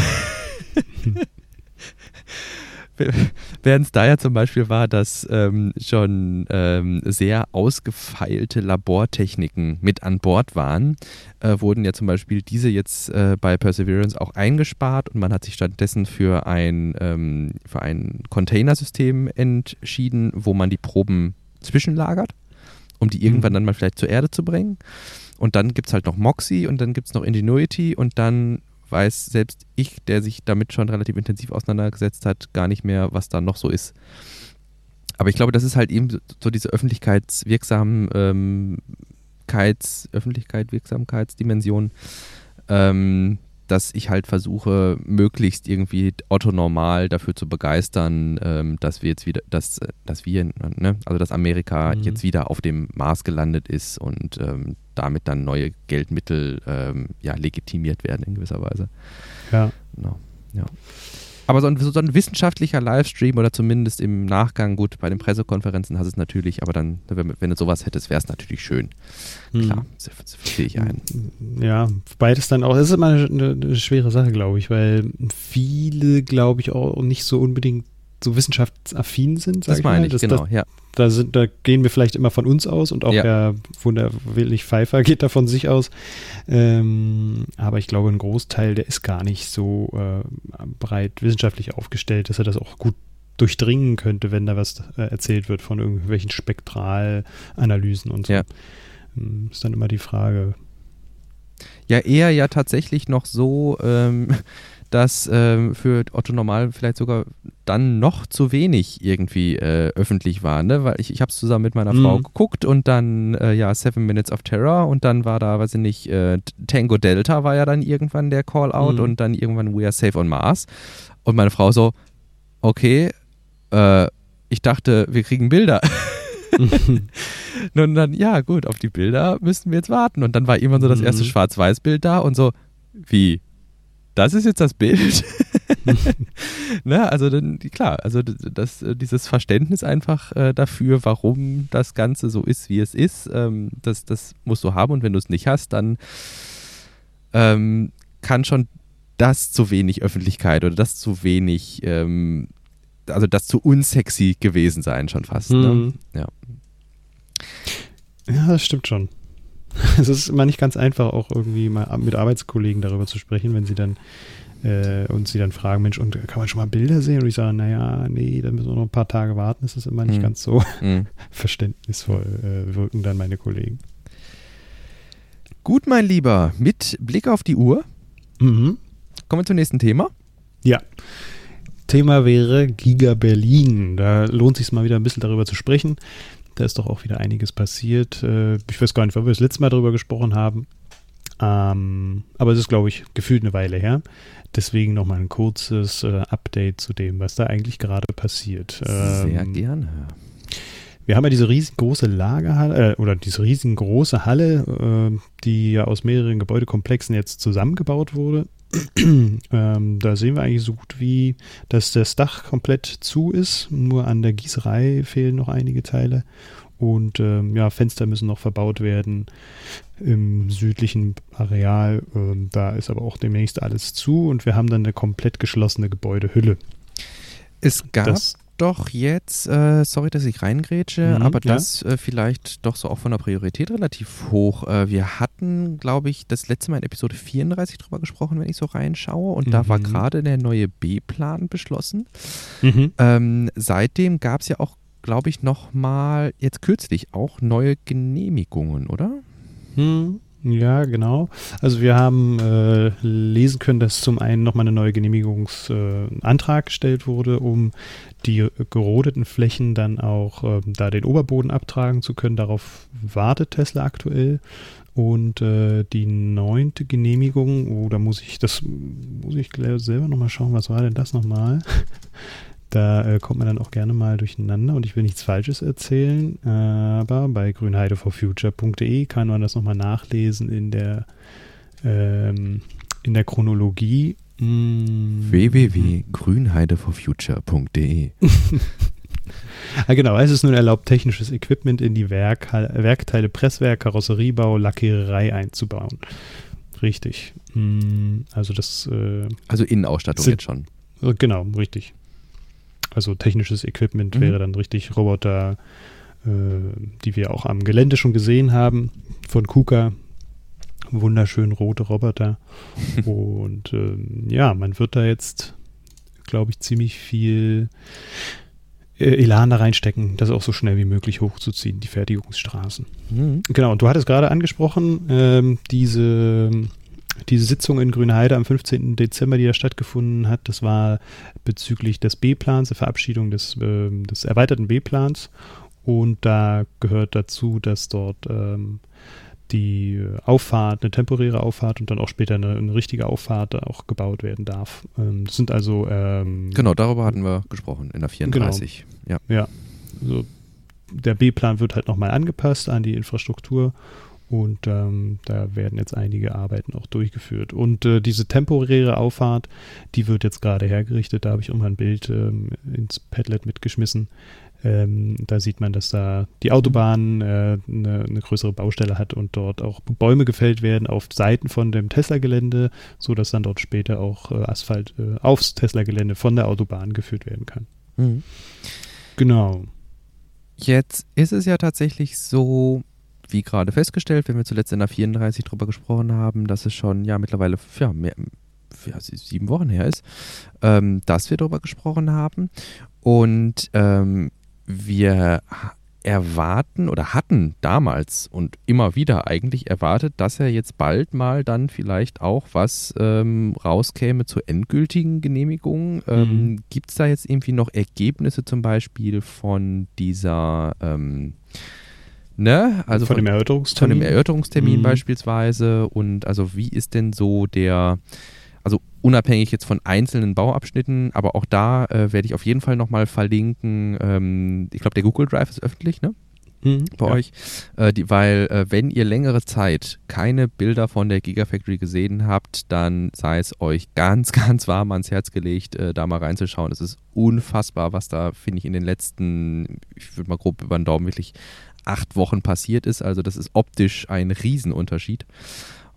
Während es da ja zum Beispiel war, dass ähm, schon ähm, sehr ausgefeilte Labortechniken mit an Bord waren, äh, wurden ja zum Beispiel diese jetzt äh, bei Perseverance auch eingespart und man hat sich stattdessen für ein, ähm, für ein Containersystem entschieden, wo man die Proben zwischenlagert, um die irgendwann mhm. dann mal vielleicht zur Erde zu bringen. Und dann gibt es halt noch Moxie und dann gibt es noch Ingenuity und dann weiß selbst ich, der sich damit schon relativ intensiv auseinandergesetzt hat, gar nicht mehr, was da noch so ist. Aber ich glaube, das ist halt eben so diese Öffentlichkeitswirksamkeit, ähm, Öffentlichkeit, Wirksamkeitsdimension, ähm, dass ich halt versuche, möglichst irgendwie Otto normal dafür zu begeistern, ähm, dass wir jetzt wieder, dass, dass wir, ne, also dass Amerika mhm. jetzt wieder auf dem Mars gelandet ist und ähm, damit dann neue Geldmittel ähm, ja, legitimiert werden in gewisser Weise. Ja. Genau. ja. Aber so ein, so ein, wissenschaftlicher Livestream oder zumindest im Nachgang, gut, bei den Pressekonferenzen hast du es natürlich, aber dann, wenn, wenn du sowas hättest, wäre es natürlich schön. Hm. Klar, verstehe ich ein. Ja, beides dann auch, das ist immer eine, eine schwere Sache, glaube ich, weil viele, glaube ich, auch nicht so unbedingt so wissenschaftsaffin sind. das meine ich, das, genau, das, ja. Da, sind, da gehen wir vielleicht immer von uns aus und auch ja. der wunderwillig Pfeiffer geht da von sich aus. Ähm, aber ich glaube, ein Großteil, der ist gar nicht so äh, breit wissenschaftlich aufgestellt, dass er das auch gut durchdringen könnte, wenn da was äh, erzählt wird von irgendwelchen Spektralanalysen und so. Ja. Ähm, ist dann immer die Frage, Ja, eher ja tatsächlich noch so, ähm, dass ähm, für Otto Normal vielleicht sogar dann noch zu wenig irgendwie äh, öffentlich war, ne? Weil ich, ich habe es zusammen mit meiner mhm. Frau geguckt und dann, äh, ja, Seven Minutes of Terror und dann war da, weiß ich nicht, äh, Tango Delta war ja dann irgendwann der Call-Out mhm. und dann irgendwann We Are Safe on Mars. Und meine Frau so, okay, äh, ich dachte, wir kriegen Bilder. und dann, ja, gut, auf die Bilder müssten wir jetzt warten. Und dann war irgendwann so das erste mhm. Schwarz-Weiß-Bild da und so, wie? Das ist jetzt das Bild. ne, also dann, klar, also das, dieses Verständnis einfach äh, dafür, warum das Ganze so ist, wie es ist, ähm, das, das musst du haben und wenn du es nicht hast, dann ähm, kann schon das zu wenig Öffentlichkeit oder das zu wenig, ähm, also das zu unsexy gewesen sein schon fast. Ne? Mhm. Ne? Ja. ja, das stimmt schon. Es ist immer nicht ganz einfach, auch irgendwie mal mit Arbeitskollegen darüber zu sprechen, wenn sie dann äh, und sie dann fragen, Mensch, und kann man schon mal Bilder sehen? Und ich sage, naja, nee, da müssen wir noch ein paar Tage warten. Das ist immer nicht mhm. ganz so mhm. verständnisvoll, äh, wirken dann meine Kollegen. Gut, mein Lieber, mit Blick auf die Uhr mhm. kommen wir zum nächsten Thema. Ja. Thema wäre Giga Berlin. Da lohnt sich mal wieder ein bisschen darüber zu sprechen. Da ist doch auch wieder einiges passiert. Äh, ich weiß gar nicht, wann wir das letzte Mal darüber gesprochen haben. Ähm, aber es ist, glaube ich, gefühlt eine Weile her. Deswegen nochmal ein kurzes äh, Update zu dem, was da eigentlich gerade passiert. Ähm, Sehr gerne. Wir haben ja diese riesengroße Lagerhalle äh, oder diese riesengroße Halle, äh, die ja aus mehreren Gebäudekomplexen jetzt zusammengebaut wurde. ähm, da sehen wir eigentlich so gut wie, dass das Dach komplett zu ist. Nur an der Gießerei fehlen noch einige Teile. Und ähm, ja, Fenster müssen noch verbaut werden im südlichen Areal. Ähm, da ist aber auch demnächst alles zu und wir haben dann eine komplett geschlossene Gebäudehülle. Es gab das, doch jetzt, äh, sorry, dass ich reingrätsche, mhm, aber das ja. äh, vielleicht doch so auch von der Priorität relativ hoch. Äh, wir hatten, glaube ich, das letzte Mal in Episode 34 drüber gesprochen, wenn ich so reinschaue. Und mhm. da war mhm. gerade der neue B-Plan beschlossen. Mhm. Ähm, seitdem gab es ja auch glaube ich, nochmal jetzt kürzlich auch neue Genehmigungen, oder? Hm, ja, genau. Also wir haben äh, lesen können, dass zum einen nochmal eine neue Genehmigungsantrag äh, gestellt wurde, um die gerodeten Flächen dann auch äh, da den Oberboden abtragen zu können. Darauf wartet Tesla aktuell. Und äh, die neunte Genehmigung, oh, da muss ich, das muss ich selber nochmal schauen, was war denn das nochmal? Da äh, kommt man dann auch gerne mal durcheinander und ich will nichts Falsches erzählen, aber bei grünheideforfuture.de kann man das nochmal nachlesen in der, ähm, in der Chronologie. Mm. www.grünheideforfuture.de Ah, genau, es ist nun erlaubt, technisches Equipment in die Werk Werkteile Presswerk, Karosseriebau, Lackiererei einzubauen. Richtig. Mm, also das. Äh, also Innenausstattung sind, jetzt schon. Genau, richtig. Also technisches Equipment mhm. wäre dann richtig Roboter, äh, die wir auch am Gelände schon gesehen haben, von KUKA. Wunderschön rote Roboter. Und ähm, ja, man wird da jetzt, glaube ich, ziemlich viel äh, Elan da reinstecken, das auch so schnell wie möglich hochzuziehen, die Fertigungsstraßen. Mhm. Genau, und du hattest gerade angesprochen, ähm, diese diese Sitzung in Grünheide am 15. Dezember, die da stattgefunden hat, das war bezüglich des B-Plans, der Verabschiedung des, äh, des erweiterten B-Plans. Und da gehört dazu, dass dort ähm, die Auffahrt, eine temporäre Auffahrt und dann auch später eine, eine richtige Auffahrt auch gebaut werden darf. Ähm, das sind also. Ähm, genau, darüber hatten wir gesprochen in der 34. Genau. Ja. ja. Also der B-Plan wird halt nochmal angepasst an die Infrastruktur und ähm, da werden jetzt einige Arbeiten auch durchgeführt. Und äh, diese temporäre Auffahrt, die wird jetzt gerade hergerichtet. Da habe ich auch mal ein Bild ähm, ins Padlet mitgeschmissen. Ähm, da sieht man, dass da die Autobahn äh, eine, eine, größere Baustelle hat und dort auch Bäume gefällt werden auf Seiten von dem Tesla-Gelände, sodass dann dort später auch äh, Asphalt äh, aufs Tesla-Gelände von der Autobahn geführt werden kann. Mhm. Genau. Jetzt ist es ja tatsächlich so, wie gerade festgestellt, wenn wir zuletzt in der 34 drüber gesprochen haben, dass es schon ja mittlerweile ja, mehr, ja, sieben Wochen her ist, ähm, dass wir darüber gesprochen haben. Und ähm, wir erwarten oder hatten damals und immer wieder eigentlich erwartet, dass er jetzt bald mal dann vielleicht auch was ähm, rauskäme zur endgültigen Genehmigung. Ähm, mhm. Gibt es da jetzt irgendwie noch Ergebnisse zum Beispiel von dieser, ähm, ne? Also von, von, dem Erörterungstermin, von dem Erörterungstermin mhm. beispielsweise und also wie ist denn so der also unabhängig jetzt von einzelnen Bauabschnitten, aber auch da äh, werde ich auf jeden Fall nochmal verlinken. Ähm, ich glaube, der Google Drive ist öffentlich, ne? Mhm, bei ja. euch, äh, die, weil äh, wenn ihr längere Zeit keine Bilder von der Gigafactory gesehen habt, dann sei es euch ganz, ganz warm ans Herz gelegt, äh, da mal reinzuschauen. Es ist unfassbar, was da, finde ich, in den letzten, ich würde mal grob über den Daumen wirklich acht Wochen passiert ist. Also das ist optisch ein Riesenunterschied.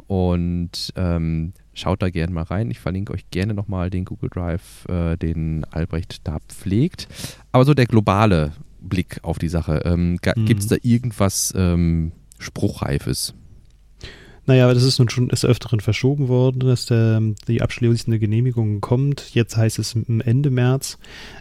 Und ähm, schaut da gerne mal rein. Ich verlinke euch gerne nochmal den Google Drive, äh, den Albrecht da pflegt. Aber so der globale Blick auf die Sache. Ähm, mhm. Gibt es da irgendwas ähm, Spruchreifes? Naja, das ist nun schon des Öfteren verschoben worden, dass der, die abschließende Genehmigung kommt. Jetzt heißt es Ende März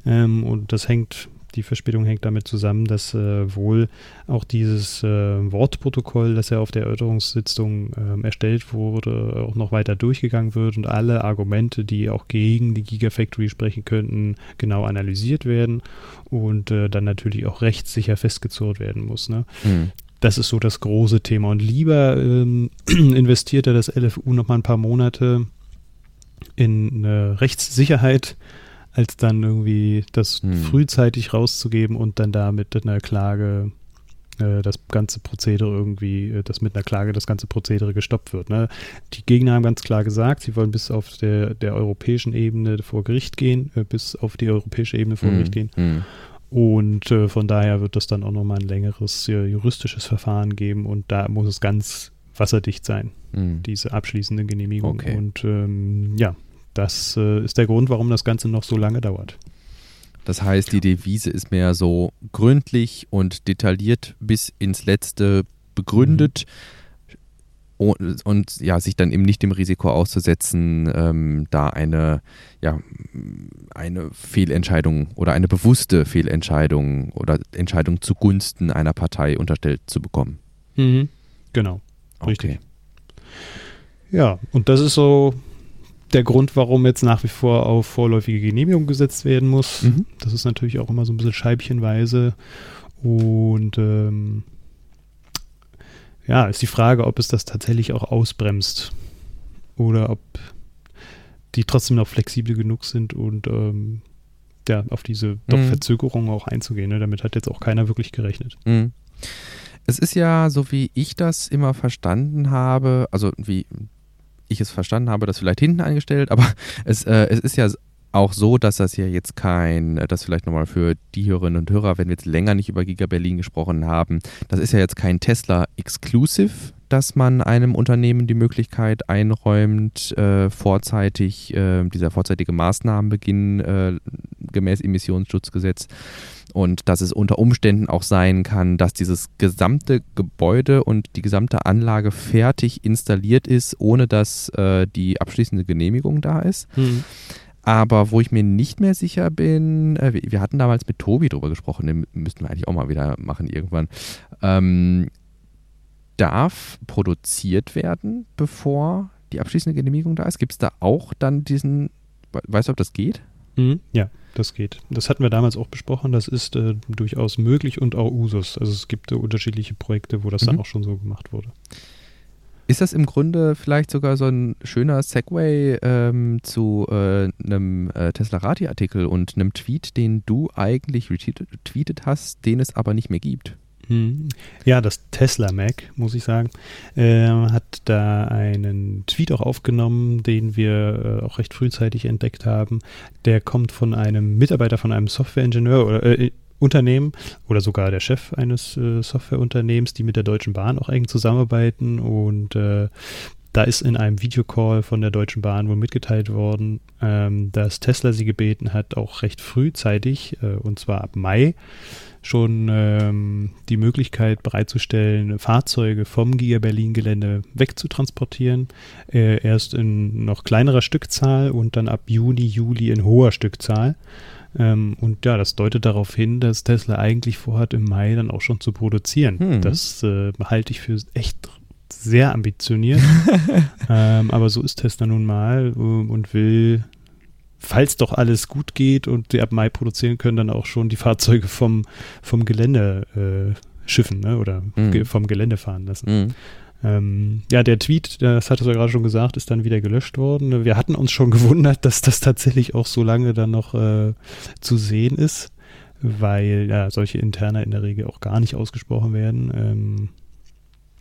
ähm, und das hängt die Verspätung hängt damit zusammen, dass äh, wohl auch dieses äh, Wortprotokoll, das ja auf der Erörterungssitzung äh, erstellt wurde, auch noch weiter durchgegangen wird und alle Argumente, die auch gegen die Gigafactory sprechen könnten, genau analysiert werden und äh, dann natürlich auch rechtssicher festgezurrt werden muss. Ne? Mhm. Das ist so das große Thema. Und lieber ähm, investiert er das LFU noch mal ein paar Monate in Rechtssicherheit, als dann irgendwie das hm. frühzeitig rauszugeben und dann da mit einer Klage äh, das ganze Prozedere irgendwie, äh, dass mit einer Klage das ganze Prozedere gestoppt wird. Ne? Die Gegner haben ganz klar gesagt, sie wollen bis auf der, der europäischen Ebene vor Gericht gehen, äh, bis auf die europäische Ebene vor hm. Gericht gehen. Hm. Und äh, von daher wird es dann auch nochmal ein längeres juristisches Verfahren geben und da muss es ganz wasserdicht sein, hm. diese abschließende Genehmigung. Okay. Und ähm, ja, das äh, ist der Grund, warum das Ganze noch so lange dauert. Das heißt, die Devise ist mehr so gründlich und detailliert bis ins Letzte begründet mhm. und, und, ja, sich dann eben nicht dem Risiko auszusetzen, ähm, da eine, ja, eine Fehlentscheidung oder eine bewusste Fehlentscheidung oder Entscheidung zugunsten einer Partei unterstellt zu bekommen. Mhm. Genau. Richtig. Okay. Ja, und das ist so der Grund, warum jetzt nach wie vor auf vorläufige Genehmigung gesetzt werden muss. Mhm. Das ist natürlich auch immer so ein bisschen scheibchenweise. Und ähm, ja, ist die Frage, ob es das tatsächlich auch ausbremst oder ob die trotzdem noch flexibel genug sind und ähm, ja, auf diese doch mhm. Verzögerung auch einzugehen. Ne? Damit hat jetzt auch keiner wirklich gerechnet. Mhm. Es ist ja, so wie ich das immer verstanden habe, also wie ich es verstanden habe, das vielleicht hinten eingestellt, aber es, äh, es ist ja auch so, dass das ja jetzt kein, äh, das vielleicht nochmal für die Hörerinnen und Hörer, wenn wir jetzt länger nicht über Giga Berlin gesprochen haben, das ist ja jetzt kein Tesla Exclusive, dass man einem Unternehmen die Möglichkeit einräumt, äh, vorzeitig, äh, dieser vorzeitige Maßnahmenbeginn äh, gemäß Emissionsschutzgesetz und dass es unter Umständen auch sein kann, dass dieses gesamte Gebäude und die gesamte Anlage fertig installiert ist, ohne dass äh, die abschließende Genehmigung da ist. Mhm. Aber wo ich mir nicht mehr sicher bin, äh, wir hatten damals mit Tobi drüber gesprochen, den müssten wir eigentlich auch mal wieder machen irgendwann. Ähm, darf produziert werden, bevor die abschließende Genehmigung da ist? Gibt es da auch dann diesen, weißt du, ob das geht? Mhm, ja, das geht. Das hatten wir damals auch besprochen. Das ist äh, durchaus möglich und auch Usus. Also es gibt äh, unterschiedliche Projekte, wo das mhm. dann auch schon so gemacht wurde. Ist das im Grunde vielleicht sogar so ein schöner Segway ähm, zu äh, einem äh, Tesla Rati-Artikel und einem Tweet, den du eigentlich retweetet hast, den es aber nicht mehr gibt? Hm. Ja, das Tesla Mac, muss ich sagen, äh, hat da einen Tweet auch aufgenommen, den wir äh, auch recht frühzeitig entdeckt haben. Der kommt von einem Mitarbeiter von einem Softwareingenieur oder äh, Unternehmen oder sogar der Chef eines äh, Softwareunternehmens, die mit der Deutschen Bahn auch eng zusammenarbeiten und äh, da ist in einem Videocall von der Deutschen Bahn wohl mitgeteilt worden, ähm, dass Tesla sie gebeten hat, auch recht frühzeitig, äh, und zwar ab Mai, schon ähm, die Möglichkeit bereitzustellen, Fahrzeuge vom Giga Berlin Gelände wegzutransportieren. Äh, erst in noch kleinerer Stückzahl und dann ab Juni, Juli in hoher Stückzahl. Ähm, und ja, das deutet darauf hin, dass Tesla eigentlich vorhat, im Mai dann auch schon zu produzieren. Hm. Das äh, halte ich für echt sehr ambitioniert. ähm, aber so ist Tesla nun mal äh, und will, falls doch alles gut geht und sie ab Mai produzieren können, dann auch schon die Fahrzeuge vom, vom Gelände äh, schiffen ne? oder mhm. vom Gelände fahren lassen. Mhm. Ähm, ja, der Tweet, das hat es ja gerade schon gesagt, ist dann wieder gelöscht worden. Wir hatten uns schon gewundert, dass das tatsächlich auch so lange dann noch äh, zu sehen ist, weil ja solche Interne in der Regel auch gar nicht ausgesprochen werden. Ähm,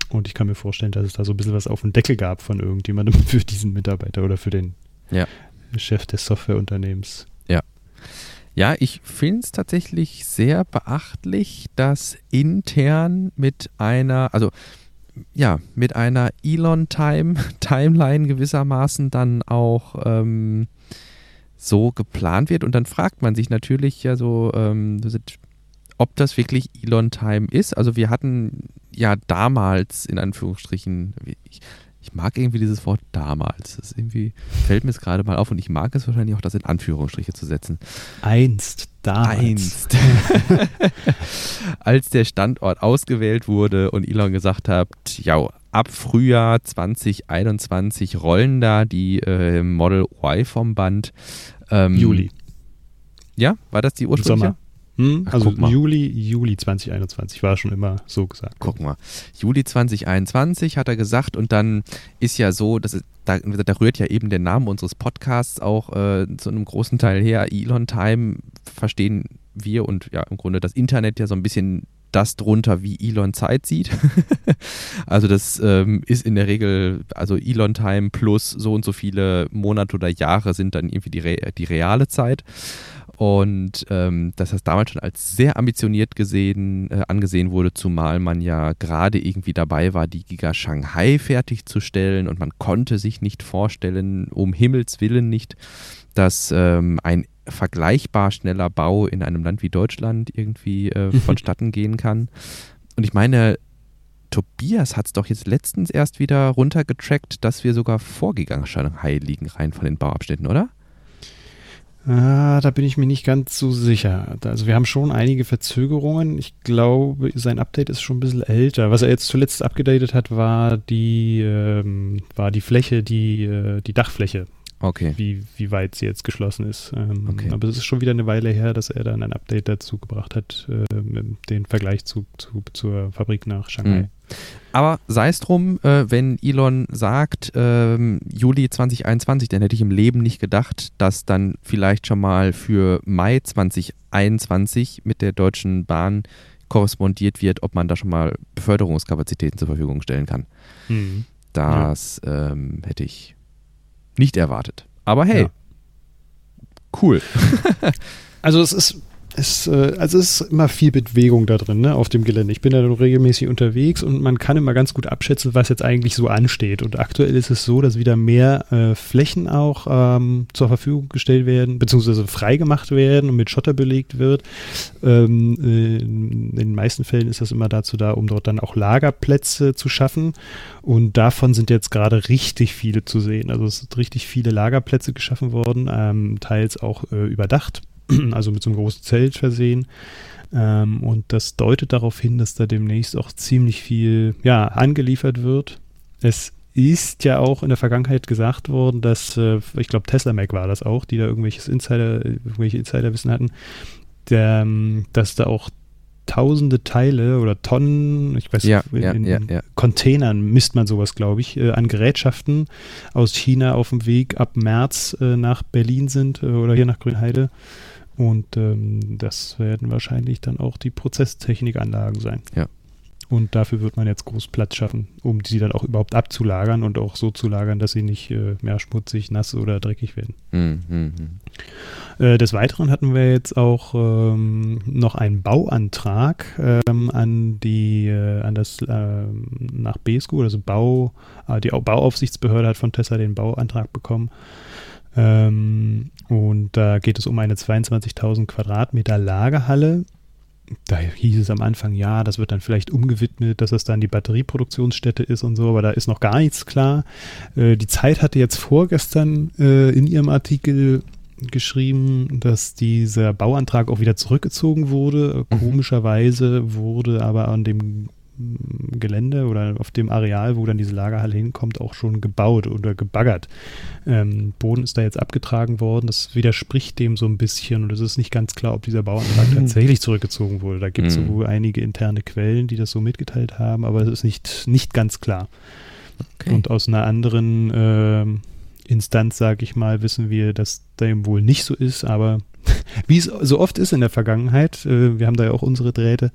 und ich kann mir vorstellen, dass es da so ein bisschen was auf den Deckel gab von irgendjemandem für diesen Mitarbeiter oder für den ja. Chef des Softwareunternehmens. Ja. Ja, ich finde es tatsächlich sehr beachtlich, dass intern mit einer, also ja, mit einer Elon-Time-Timeline gewissermaßen dann auch ähm, so geplant wird. Und dann fragt man sich natürlich ja so, ähm, ob das wirklich Elon Time ist. Also wir hatten ja damals in Anführungsstrichen, ich, ich mag irgendwie dieses Wort damals. Das irgendwie fällt mir es gerade mal auf und ich mag es wahrscheinlich auch, das in Anführungsstriche zu setzen. Einst. Einst. Als der Standort ausgewählt wurde und Elon gesagt hat, ja, ab Frühjahr 2021 rollen da die äh, Model Y vom Band. Ähm, Juli. Ja, war das die ursprüngliche? Sommer. Hm, Ach, also Juli, Juli 2021 war schon immer so gesagt. Guck mal. Juli 2021 hat er gesagt und dann ist ja so, dass es, da, da rührt ja eben der Name unseres Podcasts auch äh, zu einem großen Teil her. Elon Time verstehen wir und ja im Grunde das Internet ja so ein bisschen das drunter, wie Elon Zeit sieht. also das ähm, ist in der Regel, also Elon Time plus so und so viele Monate oder Jahre sind dann irgendwie die, Re die reale Zeit. Und ähm, dass das damals schon als sehr ambitioniert gesehen, äh, angesehen wurde, zumal man ja gerade irgendwie dabei war, die Giga Shanghai fertigzustellen und man konnte sich nicht vorstellen, um Himmels Willen nicht, dass ähm, ein vergleichbar schneller Bau in einem Land wie Deutschland irgendwie äh, vonstatten gehen kann. Und ich meine, Tobias hat es doch jetzt letztens erst wieder runtergetrackt, dass wir sogar vor Giga Shanghai liegen, rein von den Bauabschnitten, oder? Ah, da bin ich mir nicht ganz so sicher. Also wir haben schon einige Verzögerungen. Ich glaube, sein Update ist schon ein bisschen älter. Was er jetzt zuletzt abgedatet hat, war die, ähm, war die Fläche, die, äh, die Dachfläche. Okay. Wie, wie weit sie jetzt geschlossen ist. Ähm, okay. Aber es ist schon wieder eine Weile her, dass er dann ein Update dazu gebracht hat, äh, den Vergleich zu, zu, zur Fabrik nach Shanghai. Mhm. Aber sei es drum, äh, wenn Elon sagt, ähm, Juli 2021, dann hätte ich im Leben nicht gedacht, dass dann vielleicht schon mal für Mai 2021 mit der Deutschen Bahn korrespondiert wird, ob man da schon mal Beförderungskapazitäten zur Verfügung stellen kann. Mhm. Das ja. ähm, hätte ich nicht erwartet. Aber hey, ja. cool. also es ist es, äh, also es ist immer viel Bewegung da drin, ne, auf dem Gelände. Ich bin da regelmäßig unterwegs und man kann immer ganz gut abschätzen, was jetzt eigentlich so ansteht. Und aktuell ist es so, dass wieder mehr äh, Flächen auch ähm, zur Verfügung gestellt werden, beziehungsweise freigemacht werden und mit Schotter belegt wird. Ähm, äh, in den meisten Fällen ist das immer dazu da, um dort dann auch Lagerplätze zu schaffen. Und davon sind jetzt gerade richtig viele zu sehen. Also es sind richtig viele Lagerplätze geschaffen worden, ähm, teils auch äh, überdacht also mit so einem großen Zelt versehen. Ähm, und das deutet darauf hin, dass da demnächst auch ziemlich viel ja, angeliefert wird. Es ist ja auch in der Vergangenheit gesagt worden, dass, äh, ich glaube, Tesla Mac war das auch, die da irgendwelches Insider, irgendwelche Insiderwissen hatten, der, ähm, dass da auch tausende Teile oder Tonnen, ich weiß ja, in, ja, in ja, ja. Containern misst man sowas, glaube ich, äh, an Gerätschaften aus China auf dem Weg ab März äh, nach Berlin sind äh, oder hier nach Grünheide. Und ähm, das werden wahrscheinlich dann auch die Prozesstechnikanlagen sein. Ja. Und dafür wird man jetzt groß Platz schaffen, um sie dann auch überhaupt abzulagern und auch so zu lagern, dass sie nicht äh, mehr schmutzig, nass oder dreckig werden. Mhm. Äh, des Weiteren hatten wir jetzt auch ähm, noch einen Bauantrag ähm, an die, äh, an das äh, nach BSQ, also Bau, äh, die Bauaufsichtsbehörde hat von Tessa den Bauantrag bekommen. Ähm, und da geht es um eine 22.000 Quadratmeter Lagerhalle. Da hieß es am Anfang, ja, das wird dann vielleicht umgewidmet, dass das dann die Batterieproduktionsstätte ist und so, aber da ist noch gar nichts klar. Äh, die Zeit hatte jetzt vorgestern äh, in ihrem Artikel geschrieben, dass dieser Bauantrag auch wieder zurückgezogen wurde. Mhm. Komischerweise wurde aber an dem Gelände oder auf dem Areal, wo dann diese Lagerhalle hinkommt, auch schon gebaut oder gebaggert. Ähm, Boden ist da jetzt abgetragen worden. Das widerspricht dem so ein bisschen und es ist nicht ganz klar, ob dieser Bauantrag tatsächlich zurückgezogen wurde. Da gibt es mhm. wohl einige interne Quellen, die das so mitgeteilt haben, aber es ist nicht, nicht ganz klar. Okay. Und aus einer anderen äh, Instanz, sage ich mal, wissen wir, dass dem wohl nicht so ist, aber wie es so oft ist in der Vergangenheit, äh, wir haben da ja auch unsere Drähte,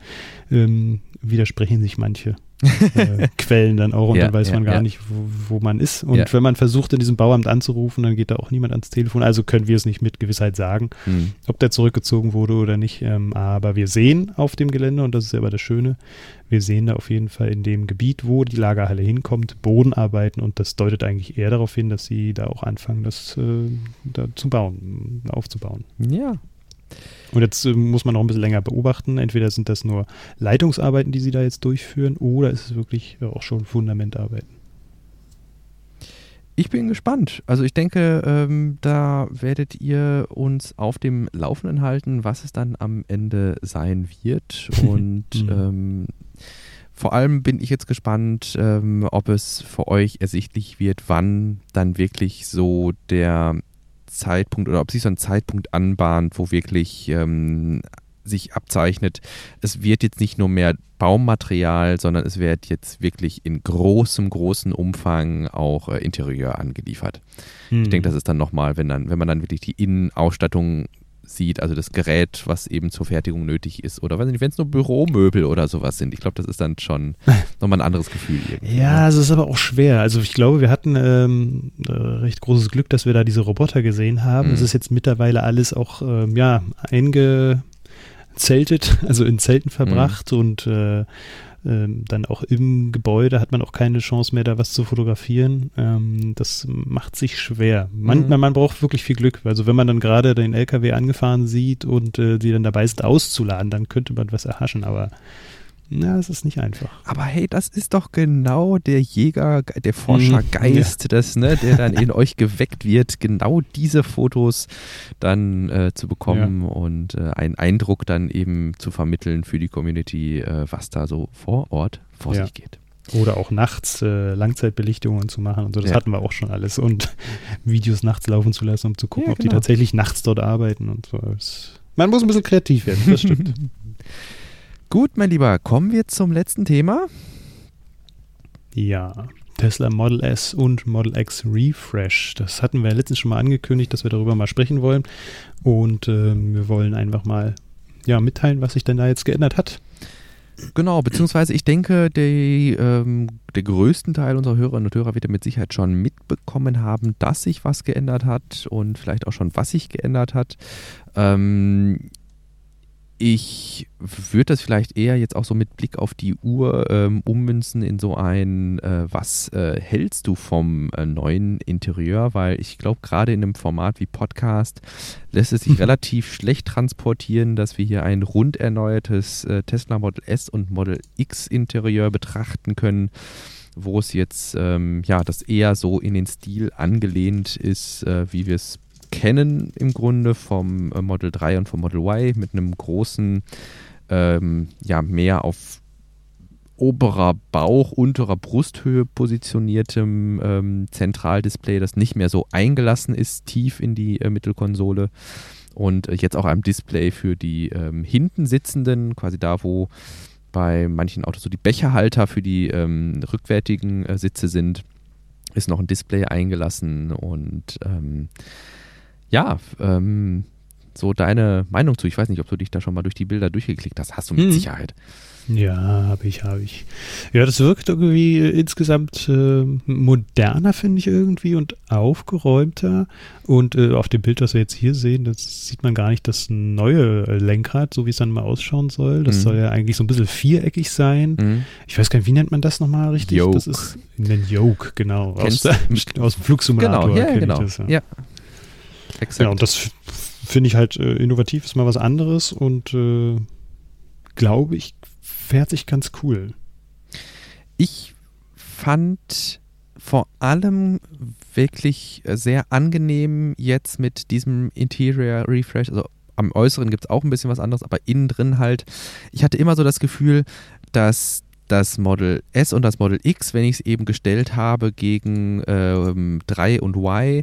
ähm, widersprechen sich manche äh, Quellen dann auch und ja, dann weiß ja, man gar ja. nicht, wo, wo, man ist. Und wenn man versucht, in diesem Bauamt anzurufen, dann geht da auch niemand ans Telefon. Also können wir es nicht mit Gewissheit sagen, mhm. ob der zurückgezogen wurde oder nicht. Ähm, aber wir sehen auf dem Gelände, und das ist aber das Schöne, wir sehen da auf jeden Fall in dem Gebiet, wo die Lagerhalle hinkommt, Bodenarbeiten und das deutet eigentlich eher darauf hin, dass sie da auch anfangen, das äh, da zu bauen, aufzubauen. Ja, und jetzt äh, muss man noch ein bisschen länger beobachten. Entweder sind das nur Leitungsarbeiten, die sie da jetzt durchführen, oder ist es wirklich auch schon Fundamentarbeiten. Ich bin gespannt. Also ich denke, ähm, da werdet ihr uns auf dem Laufenden halten, was es dann am Ende sein wird. Und mhm. ähm, vor allem bin ich jetzt gespannt, ähm, ob es für euch ersichtlich wird, wann dann wirklich so der Zeitpunkt oder ob sich so ein Zeitpunkt anbahnt, wo wirklich ähm, sich abzeichnet, es wird jetzt nicht nur mehr Baumaterial, sondern es wird jetzt wirklich in großem, großem Umfang auch äh, Interieur angeliefert. Hm. Ich denke, das ist dann nochmal, wenn dann, wenn man dann wirklich die Innenausstattung sieht, also das Gerät, was eben zur Fertigung nötig ist. Oder wenn es nur Büromöbel oder sowas sind. Ich glaube, das ist dann schon nochmal ein anderes Gefühl. Irgendwie. Ja, ne? es ist aber auch schwer. Also ich glaube, wir hatten ähm, äh, recht großes Glück, dass wir da diese Roboter gesehen haben. Mhm. Es ist jetzt mittlerweile alles auch ähm, ja, eingezeltet, also in Zelten verbracht mhm. und äh, ähm, dann auch im Gebäude hat man auch keine Chance mehr, da was zu fotografieren. Ähm, das macht sich schwer. Man, mhm. man, braucht wirklich viel Glück. Also wenn man dann gerade den LKW angefahren sieht und äh, die dann dabei sind auszuladen, dann könnte man was erhaschen, aber ja, es ist nicht einfach. Aber hey, das ist doch genau der Jäger, der Forschergeist, ja. das, ne, der dann in euch geweckt wird, genau diese Fotos dann äh, zu bekommen ja. und äh, einen Eindruck dann eben zu vermitteln für die Community, äh, was da so vor Ort vor ja. sich geht. Oder auch nachts äh, Langzeitbelichtungen zu machen und so, das hatten wir auch schon alles. Und Videos nachts laufen zu lassen, um zu gucken, ob die genau. tatsächlich nachts dort arbeiten und so. Man muss ein bisschen kreativ werden, das stimmt. Gut, mein Lieber, kommen wir zum letzten Thema. Ja, Tesla Model S und Model X Refresh. Das hatten wir letztens schon mal angekündigt, dass wir darüber mal sprechen wollen. Und äh, wir wollen einfach mal ja, mitteilen, was sich denn da jetzt geändert hat. Genau, beziehungsweise ich denke, die, ähm, der größten Teil unserer Hörerinnen und Hörer wird ja mit Sicherheit schon mitbekommen haben, dass sich was geändert hat und vielleicht auch schon, was sich geändert hat. Ähm, ich würde das vielleicht eher jetzt auch so mit Blick auf die Uhr ähm, ummünzen in so ein, äh, was äh, hältst du vom äh, neuen Interieur? Weil ich glaube, gerade in einem Format wie Podcast lässt es sich relativ schlecht transportieren, dass wir hier ein rund erneuertes äh, Tesla Model S und Model X Interieur betrachten können wo es jetzt ähm, ja das eher so in den Stil angelehnt ist, äh, wie wir es kennen im Grunde vom äh, Model 3 und vom Model Y mit einem großen, ähm, ja, mehr auf oberer Bauch, unterer Brusthöhe positioniertem ähm, Zentraldisplay, das nicht mehr so eingelassen ist, tief in die äh, Mittelkonsole. Und äh, jetzt auch einem Display für die ähm, hinten sitzenden, quasi da, wo bei manchen Autos so die Becherhalter für die ähm, rückwärtigen äh, Sitze sind, ist noch ein Display eingelassen und ähm, ja, ähm, so deine Meinung zu. Ich weiß nicht, ob du dich da schon mal durch die Bilder durchgeklickt hast. Hast du mit hm. Sicherheit. Ja, habe ich, habe ich. Ja, das wirkt irgendwie äh, insgesamt äh, moderner, finde ich irgendwie, und aufgeräumter. Und äh, auf dem Bild, das wir jetzt hier sehen, das sieht man gar nicht das neue Lenkrad, so wie es dann mal ausschauen soll. Das mhm. soll ja eigentlich so ein bisschen viereckig sein. Mhm. Ich weiß gar nicht, wie nennt man das nochmal richtig? Yoke. Das ist ein Yoke, genau. Aus, aus, dem Flugsimulator. Genau, ja, genau. Das, ja. ja. Exakt. Ja, und das finde ich halt äh, innovativ, ist mal was anderes und äh, glaube ich, fährt sich ganz cool. Ich fand vor allem wirklich sehr angenehm jetzt mit diesem Interior Refresh. Also am Äußeren gibt es auch ein bisschen was anderes, aber innen drin halt. Ich hatte immer so das Gefühl, dass das Model S und das Model X, wenn ich es eben gestellt habe gegen ähm, 3 und Y,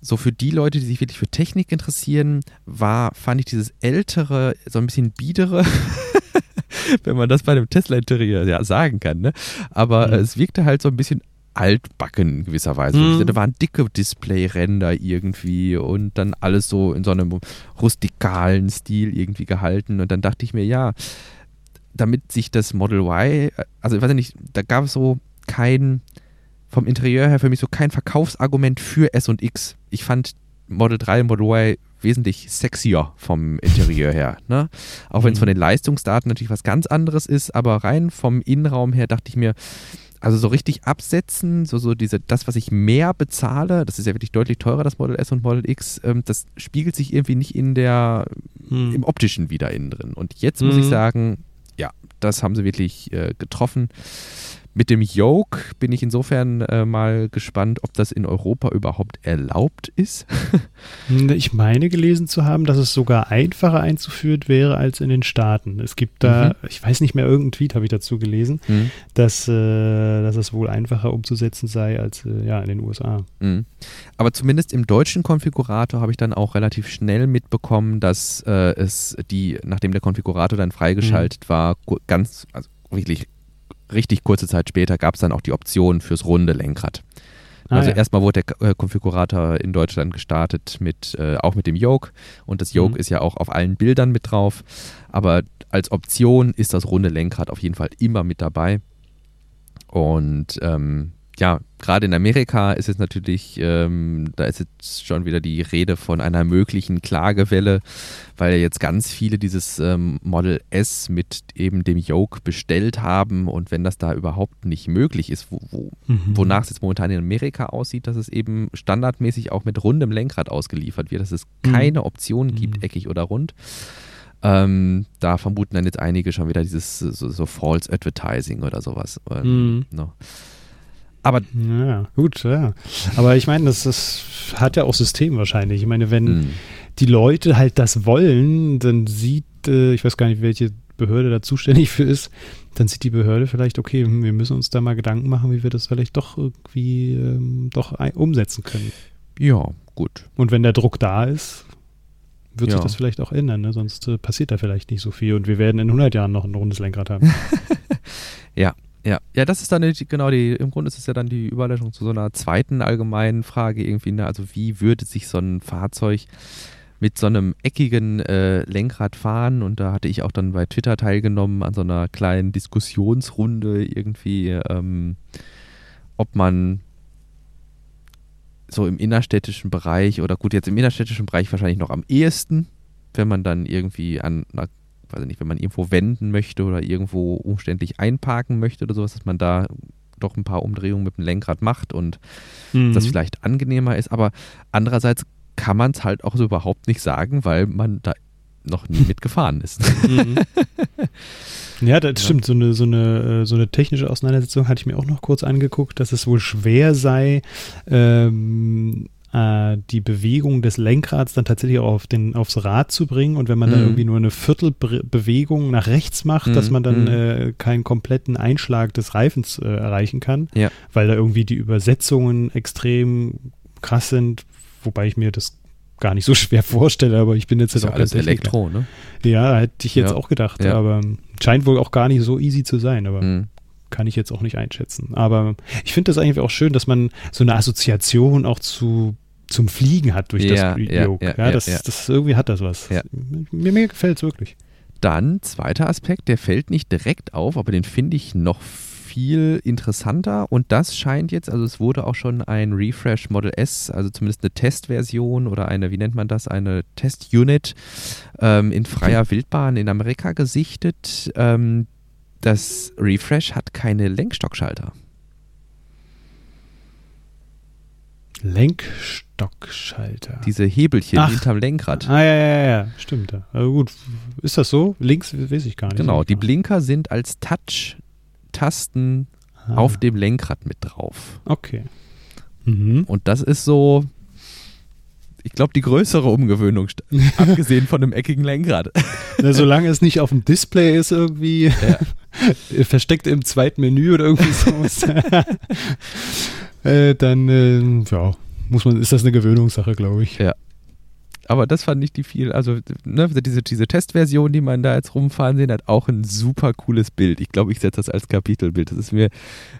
so für die Leute, die sich wirklich für Technik interessieren, war, fand ich dieses ältere, so ein bisschen biedere, wenn man das bei einem Tesla-Interieur ja sagen kann, ne? Aber mhm. es wirkte halt so ein bisschen altbacken in gewisser Weise. Mhm. Da waren dicke Display-Ränder irgendwie und dann alles so in so einem rustikalen Stil irgendwie gehalten. Und dann dachte ich mir, ja, damit sich das Model Y, also ich weiß nicht, da gab es so kein, vom Interieur her für mich so kein Verkaufsargument für S und X. Ich fand Model 3 und Model Y wesentlich sexier vom Interieur her. Ne? Auch wenn es mhm. von den Leistungsdaten natürlich was ganz anderes ist, aber rein vom Innenraum her dachte ich mir, also so richtig absetzen, so, so diese, das, was ich mehr bezahle, das ist ja wirklich deutlich teurer, das Model S und Model X, ähm, das spiegelt sich irgendwie nicht in der, hm. im optischen wieder innen drin. Und jetzt muss ich mhm. sagen, ja, das haben sie wirklich äh, getroffen. Mit dem Yoke bin ich insofern äh, mal gespannt, ob das in Europa überhaupt erlaubt ist. ich meine gelesen zu haben, dass es sogar einfacher einzuführt wäre als in den Staaten. Es gibt da, mhm. ich weiß nicht mehr, irgendein Tweet habe ich dazu gelesen, mhm. dass, äh, dass es wohl einfacher umzusetzen sei als äh, ja, in den USA. Mhm. Aber zumindest im deutschen Konfigurator habe ich dann auch relativ schnell mitbekommen, dass äh, es die, nachdem der Konfigurator dann freigeschaltet mhm. war, ganz, also wirklich richtig kurze Zeit später gab es dann auch die Option fürs runde Lenkrad. Ah, also ja. erstmal wurde der äh, Konfigurator in Deutschland gestartet mit äh, auch mit dem Yoke und das Yoke mhm. ist ja auch auf allen Bildern mit drauf, aber als Option ist das runde Lenkrad auf jeden Fall immer mit dabei. Und ähm, ja, gerade in Amerika ist es natürlich, ähm, da ist jetzt schon wieder die Rede von einer möglichen Klagewelle, weil jetzt ganz viele dieses ähm, Model S mit eben dem Yoke bestellt haben und wenn das da überhaupt nicht möglich ist, wo, wo, mhm. wonach es jetzt momentan in Amerika aussieht, dass es eben standardmäßig auch mit rundem Lenkrad ausgeliefert wird, dass es mhm. keine Option gibt, mhm. eckig oder rund. Ähm, da vermuten dann jetzt einige schon wieder dieses so, so False Advertising oder sowas. Ähm, mhm. no. Aber ja, gut, ja. Aber ich meine, das, das hat ja auch System wahrscheinlich. Ich meine, wenn mhm. die Leute halt das wollen, dann sieht, äh, ich weiß gar nicht, welche Behörde da zuständig für ist, dann sieht die Behörde vielleicht, okay, wir müssen uns da mal Gedanken machen, wie wir das vielleicht doch irgendwie ähm, doch umsetzen können. Ja, gut. Und wenn der Druck da ist, wird ja. sich das vielleicht auch ändern, ne? sonst äh, passiert da vielleicht nicht so viel und wir werden in 100 Jahren noch ein rundes Lenkrad haben. ja, ja, ja, das ist dann die, genau die, im Grunde ist es ja dann die Überleitung zu so einer zweiten allgemeinen Frage irgendwie, ne? also wie würde sich so ein Fahrzeug mit so einem eckigen äh, Lenkrad fahren und da hatte ich auch dann bei Twitter teilgenommen an so einer kleinen Diskussionsrunde irgendwie, ähm, ob man so im innerstädtischen Bereich oder gut, jetzt im innerstädtischen Bereich wahrscheinlich noch am ehesten, wenn man dann irgendwie an einer weiß ich nicht, wenn man irgendwo wenden möchte oder irgendwo umständlich einparken möchte oder sowas, dass man da doch ein paar Umdrehungen mit dem Lenkrad macht und mhm. das vielleicht angenehmer ist. Aber andererseits kann man es halt auch so überhaupt nicht sagen, weil man da noch nie mitgefahren ist. Mhm. Ja, das ja. stimmt. So eine, so, eine, äh, so eine technische Auseinandersetzung hatte ich mir auch noch kurz angeguckt, dass es wohl schwer sei, ähm, äh, die Bewegung des Lenkrads dann tatsächlich auch auf den, aufs Rad zu bringen. Und wenn man mhm. dann irgendwie nur eine Viertelbewegung nach rechts macht, mhm. dass man dann mhm. äh, keinen kompletten Einschlag des Reifens äh, erreichen kann, ja. weil da irgendwie die Übersetzungen extrem krass sind, wobei ich mir das gar nicht so schwer vorstelle, aber ich bin jetzt, jetzt auch alles Elektro, ne? Ja, hätte ich jetzt ja. auch gedacht, ja. aber scheint wohl auch gar nicht so easy zu sein, aber mhm kann ich jetzt auch nicht einschätzen. Aber ich finde das eigentlich auch schön, dass man so eine Assoziation auch zu zum Fliegen hat durch ja, das Yoke. Ja, ja, das, das, irgendwie hat das was. Mir, mir gefällt es wirklich. Dann, zweiter Aspekt, der fällt nicht direkt auf, aber den finde ich noch viel interessanter und das scheint jetzt, also es wurde auch schon ein Refresh Model S, also zumindest eine Testversion oder eine, wie nennt man das, eine Test-Unit ähm, in freier Wildbahn in Amerika gesichtet. Ähm, das Refresh hat keine Lenkstockschalter. Lenkstockschalter. Diese Hebelchen Ach. hinterm Lenkrad. Ah, ja, ja, ja, stimmt. Also gut, ist das so? Links weiß ich gar nicht. Genau, die Blinker sind als Touch-Tasten ah. auf dem Lenkrad mit drauf. Okay. Mhm. Und das ist so, ich glaube, die größere Umgewöhnung, abgesehen von einem eckigen Lenkrad. Na, solange es nicht auf dem Display ist, irgendwie ja. versteckt im zweiten Menü oder irgendwie so, äh, dann äh, ja, muss man, ist das eine Gewöhnungssache, glaube ich. Ja. Aber das fand ich die viel, also ne, diese, diese Testversion, die man da jetzt rumfahren sehen, hat auch ein super cooles Bild. Ich glaube, ich setze das als Kapitelbild. Das ist mir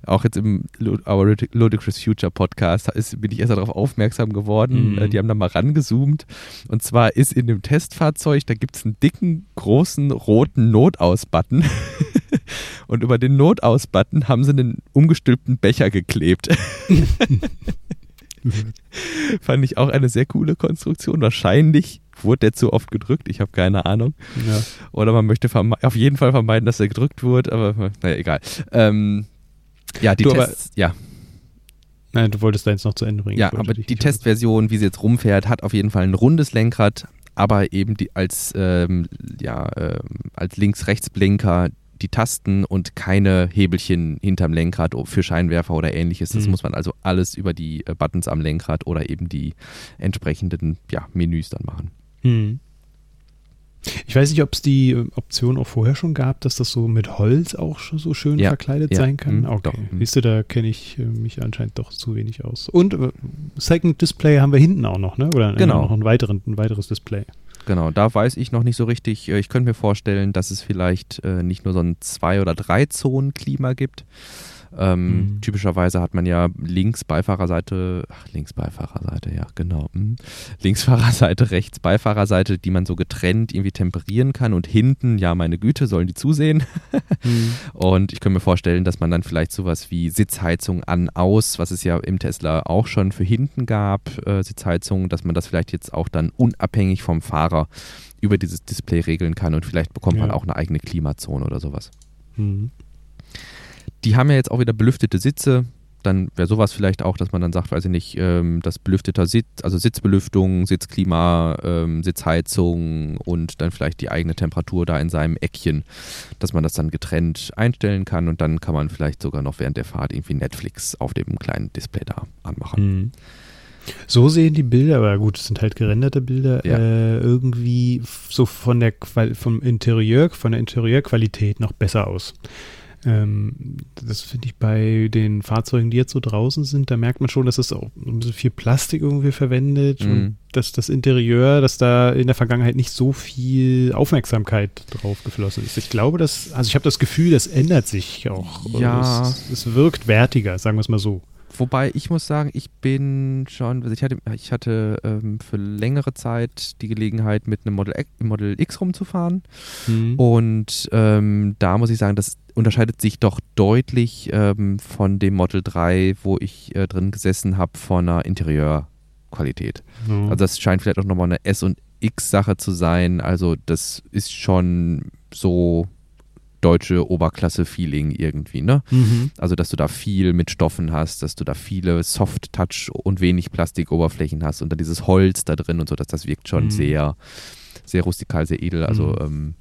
auch jetzt im Our Ludicrous Future Podcast, ist, bin ich erst darauf aufmerksam geworden. Mhm. Die haben da mal rangezoomt. Und zwar ist in dem Testfahrzeug, da gibt es einen dicken, großen, roten Notaus-Button. Und über den Notaus-Button haben sie einen umgestülpten Becher geklebt. Fand ich auch eine sehr coole Konstruktion. Wahrscheinlich wurde der zu oft gedrückt, ich habe keine Ahnung. Ja. Oder man möchte auf jeden Fall vermeiden, dass er gedrückt wird, aber naja, egal. Ähm, ja, die du, Tests, aber, ja. Nein, du wolltest da jetzt noch zu Ende bringen. Ja, aber die Testversion, wie sie jetzt rumfährt, hat auf jeden Fall ein rundes Lenkrad, aber eben die als, ähm, ja, äh, als Links-Rechts-Blinker die Tasten und keine Hebelchen hinterm Lenkrad für Scheinwerfer oder ähnliches. Das mhm. muss man also alles über die äh, Buttons am Lenkrad oder eben die entsprechenden ja, Menüs dann machen. Mhm. Ich weiß nicht, ob es die äh, Option auch vorher schon gab, dass das so mit Holz auch schon so schön ja, verkleidet ja, sein kann. Mhm, okay. Doch. Mhm. Siehst du, da kenne ich äh, mich anscheinend doch zu wenig aus. Und äh, Second Display haben wir hinten auch noch, ne? Oder genau. noch ein, weiteren, ein weiteres Display. Genau, da weiß ich noch nicht so richtig. Äh, ich könnte mir vorstellen, dass es vielleicht äh, nicht nur so ein Zwei- oder Drei-Zonen-Klima gibt, ähm, mhm. Typischerweise hat man ja links Beifahrerseite, ach, links Beifahrerseite, ja, genau. Hm. Links Fahrerseite, rechts Beifahrerseite, die man so getrennt irgendwie temperieren kann und hinten, ja, meine Güte, sollen die zusehen. mhm. Und ich könnte mir vorstellen, dass man dann vielleicht sowas wie Sitzheizung an, aus, was es ja im Tesla auch schon für hinten gab, äh, Sitzheizung, dass man das vielleicht jetzt auch dann unabhängig vom Fahrer über dieses Display regeln kann und vielleicht bekommt ja. man auch eine eigene Klimazone oder sowas. Mhm. Die haben ja jetzt auch wieder belüftete Sitze. Dann wäre sowas vielleicht auch, dass man dann sagt, weiß ich nicht, ähm, das belüfteter Sitz, also Sitzbelüftung, Sitzklima, ähm, Sitzheizung und dann vielleicht die eigene Temperatur da in seinem Eckchen, dass man das dann getrennt einstellen kann und dann kann man vielleicht sogar noch während der Fahrt irgendwie Netflix auf dem kleinen Display da anmachen. Mhm. So sehen die Bilder, aber gut, es sind halt gerenderte Bilder, ja. äh, irgendwie so von der Qual vom Interieur, von der Interieurqualität noch besser aus. Ähm, das finde ich bei den Fahrzeugen, die jetzt so draußen sind, da merkt man schon, dass es auch ein bisschen viel Plastik irgendwie verwendet mhm. und dass das Interieur, dass da in der Vergangenheit nicht so viel Aufmerksamkeit drauf geflossen ist. Ich glaube, dass, also ich habe das Gefühl, das ändert sich auch. Ja. Es, es wirkt wertiger, sagen wir es mal so. Wobei ich muss sagen, ich bin schon, also ich hatte, ich hatte ähm, für längere Zeit die Gelegenheit, mit einem Model X, Model X rumzufahren. Mhm. Und ähm, da muss ich sagen, das unterscheidet sich doch deutlich ähm, von dem Model 3, wo ich äh, drin gesessen habe, von einer Interieurqualität. Mhm. Also das scheint vielleicht auch nochmal eine S- und X-Sache zu sein. Also das ist schon so deutsche Oberklasse-Feeling irgendwie, ne? Mhm. Also, dass du da viel mit Stoffen hast, dass du da viele Soft-Touch und wenig Plastikoberflächen hast und dann dieses Holz da drin und so, dass das wirkt schon mhm. sehr, sehr rustikal, sehr edel. Also, mhm. ähm,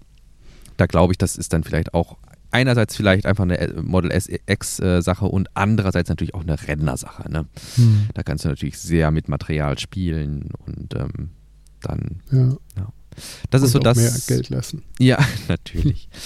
da glaube ich, das ist dann vielleicht auch einerseits vielleicht einfach eine äh, Model S X-Sache und andererseits natürlich auch eine Renner-Sache. Ne? Mhm. Da kannst du natürlich sehr mit Material spielen und ähm, dann. Ja. ja. Das und ist so das. Mehr Geld lassen. Ja, natürlich.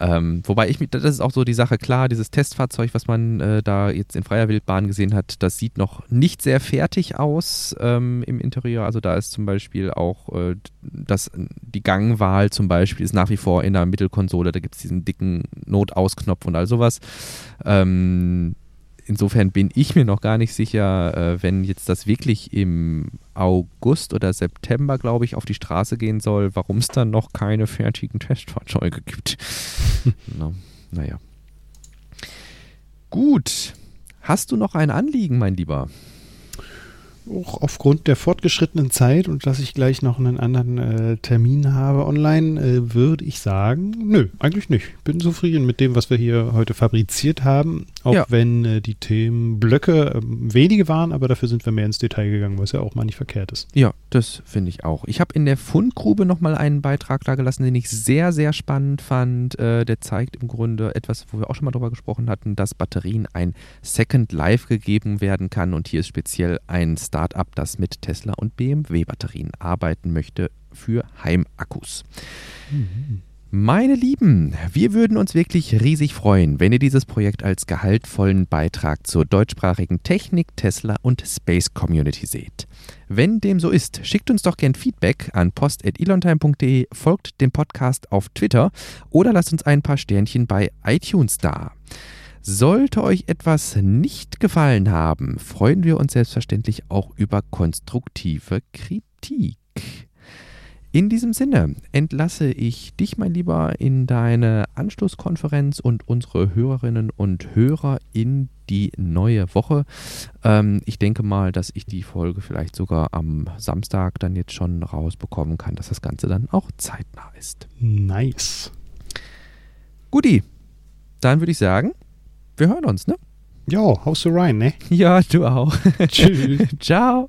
Ähm, wobei ich, das ist auch so die Sache, klar, dieses Testfahrzeug, was man äh, da jetzt in freier Wildbahn gesehen hat, das sieht noch nicht sehr fertig aus ähm, im Interieur. Also da ist zum Beispiel auch äh, das, die Gangwahl zum Beispiel ist nach wie vor in der Mittelkonsole, da gibt es diesen dicken Notausknopf und all sowas. Ähm, insofern bin ich mir noch gar nicht sicher, äh, wenn jetzt das wirklich im August oder September, glaube ich, auf die Straße gehen soll, warum es dann noch keine fertigen Testfahrzeuge gibt. Na, naja. Gut. Hast du noch ein Anliegen, mein Lieber? Auch aufgrund der fortgeschrittenen Zeit und dass ich gleich noch einen anderen äh, Termin habe online, äh, würde ich sagen, nö, eigentlich nicht. Bin zufrieden mit dem, was wir hier heute fabriziert haben, auch ja. wenn äh, die Themenblöcke ähm, wenige waren, aber dafür sind wir mehr ins Detail gegangen, was ja auch mal nicht verkehrt ist. Ja, das finde ich auch. Ich habe in der Fundgrube nochmal einen Beitrag da gelassen, den ich sehr, sehr spannend fand. Äh, der zeigt im Grunde etwas, wo wir auch schon mal drüber gesprochen hatten, dass Batterien ein Second Life gegeben werden kann und hier ist speziell ein Startup, das mit Tesla und BMW-Batterien arbeiten möchte für Heimakkus. Mhm. Meine Lieben, wir würden uns wirklich riesig freuen, wenn ihr dieses Projekt als gehaltvollen Beitrag zur deutschsprachigen Technik, Tesla und Space Community seht. Wenn dem so ist, schickt uns doch gern Feedback an post.elontime.de, folgt dem Podcast auf Twitter oder lasst uns ein paar Sternchen bei iTunes da. Sollte euch etwas nicht gefallen haben, freuen wir uns selbstverständlich auch über konstruktive Kritik. In diesem Sinne entlasse ich dich, mein Lieber, in deine Anschlusskonferenz und unsere Hörerinnen und Hörer in die neue Woche. Ähm, ich denke mal, dass ich die Folge vielleicht sogar am Samstag dann jetzt schon rausbekommen kann, dass das Ganze dann auch zeitnah ist. Nice. Guti, dann würde ich sagen, wir hören uns, ne? Ja, haust du rein, ne? Ja, du auch. Tschüss. Ciao.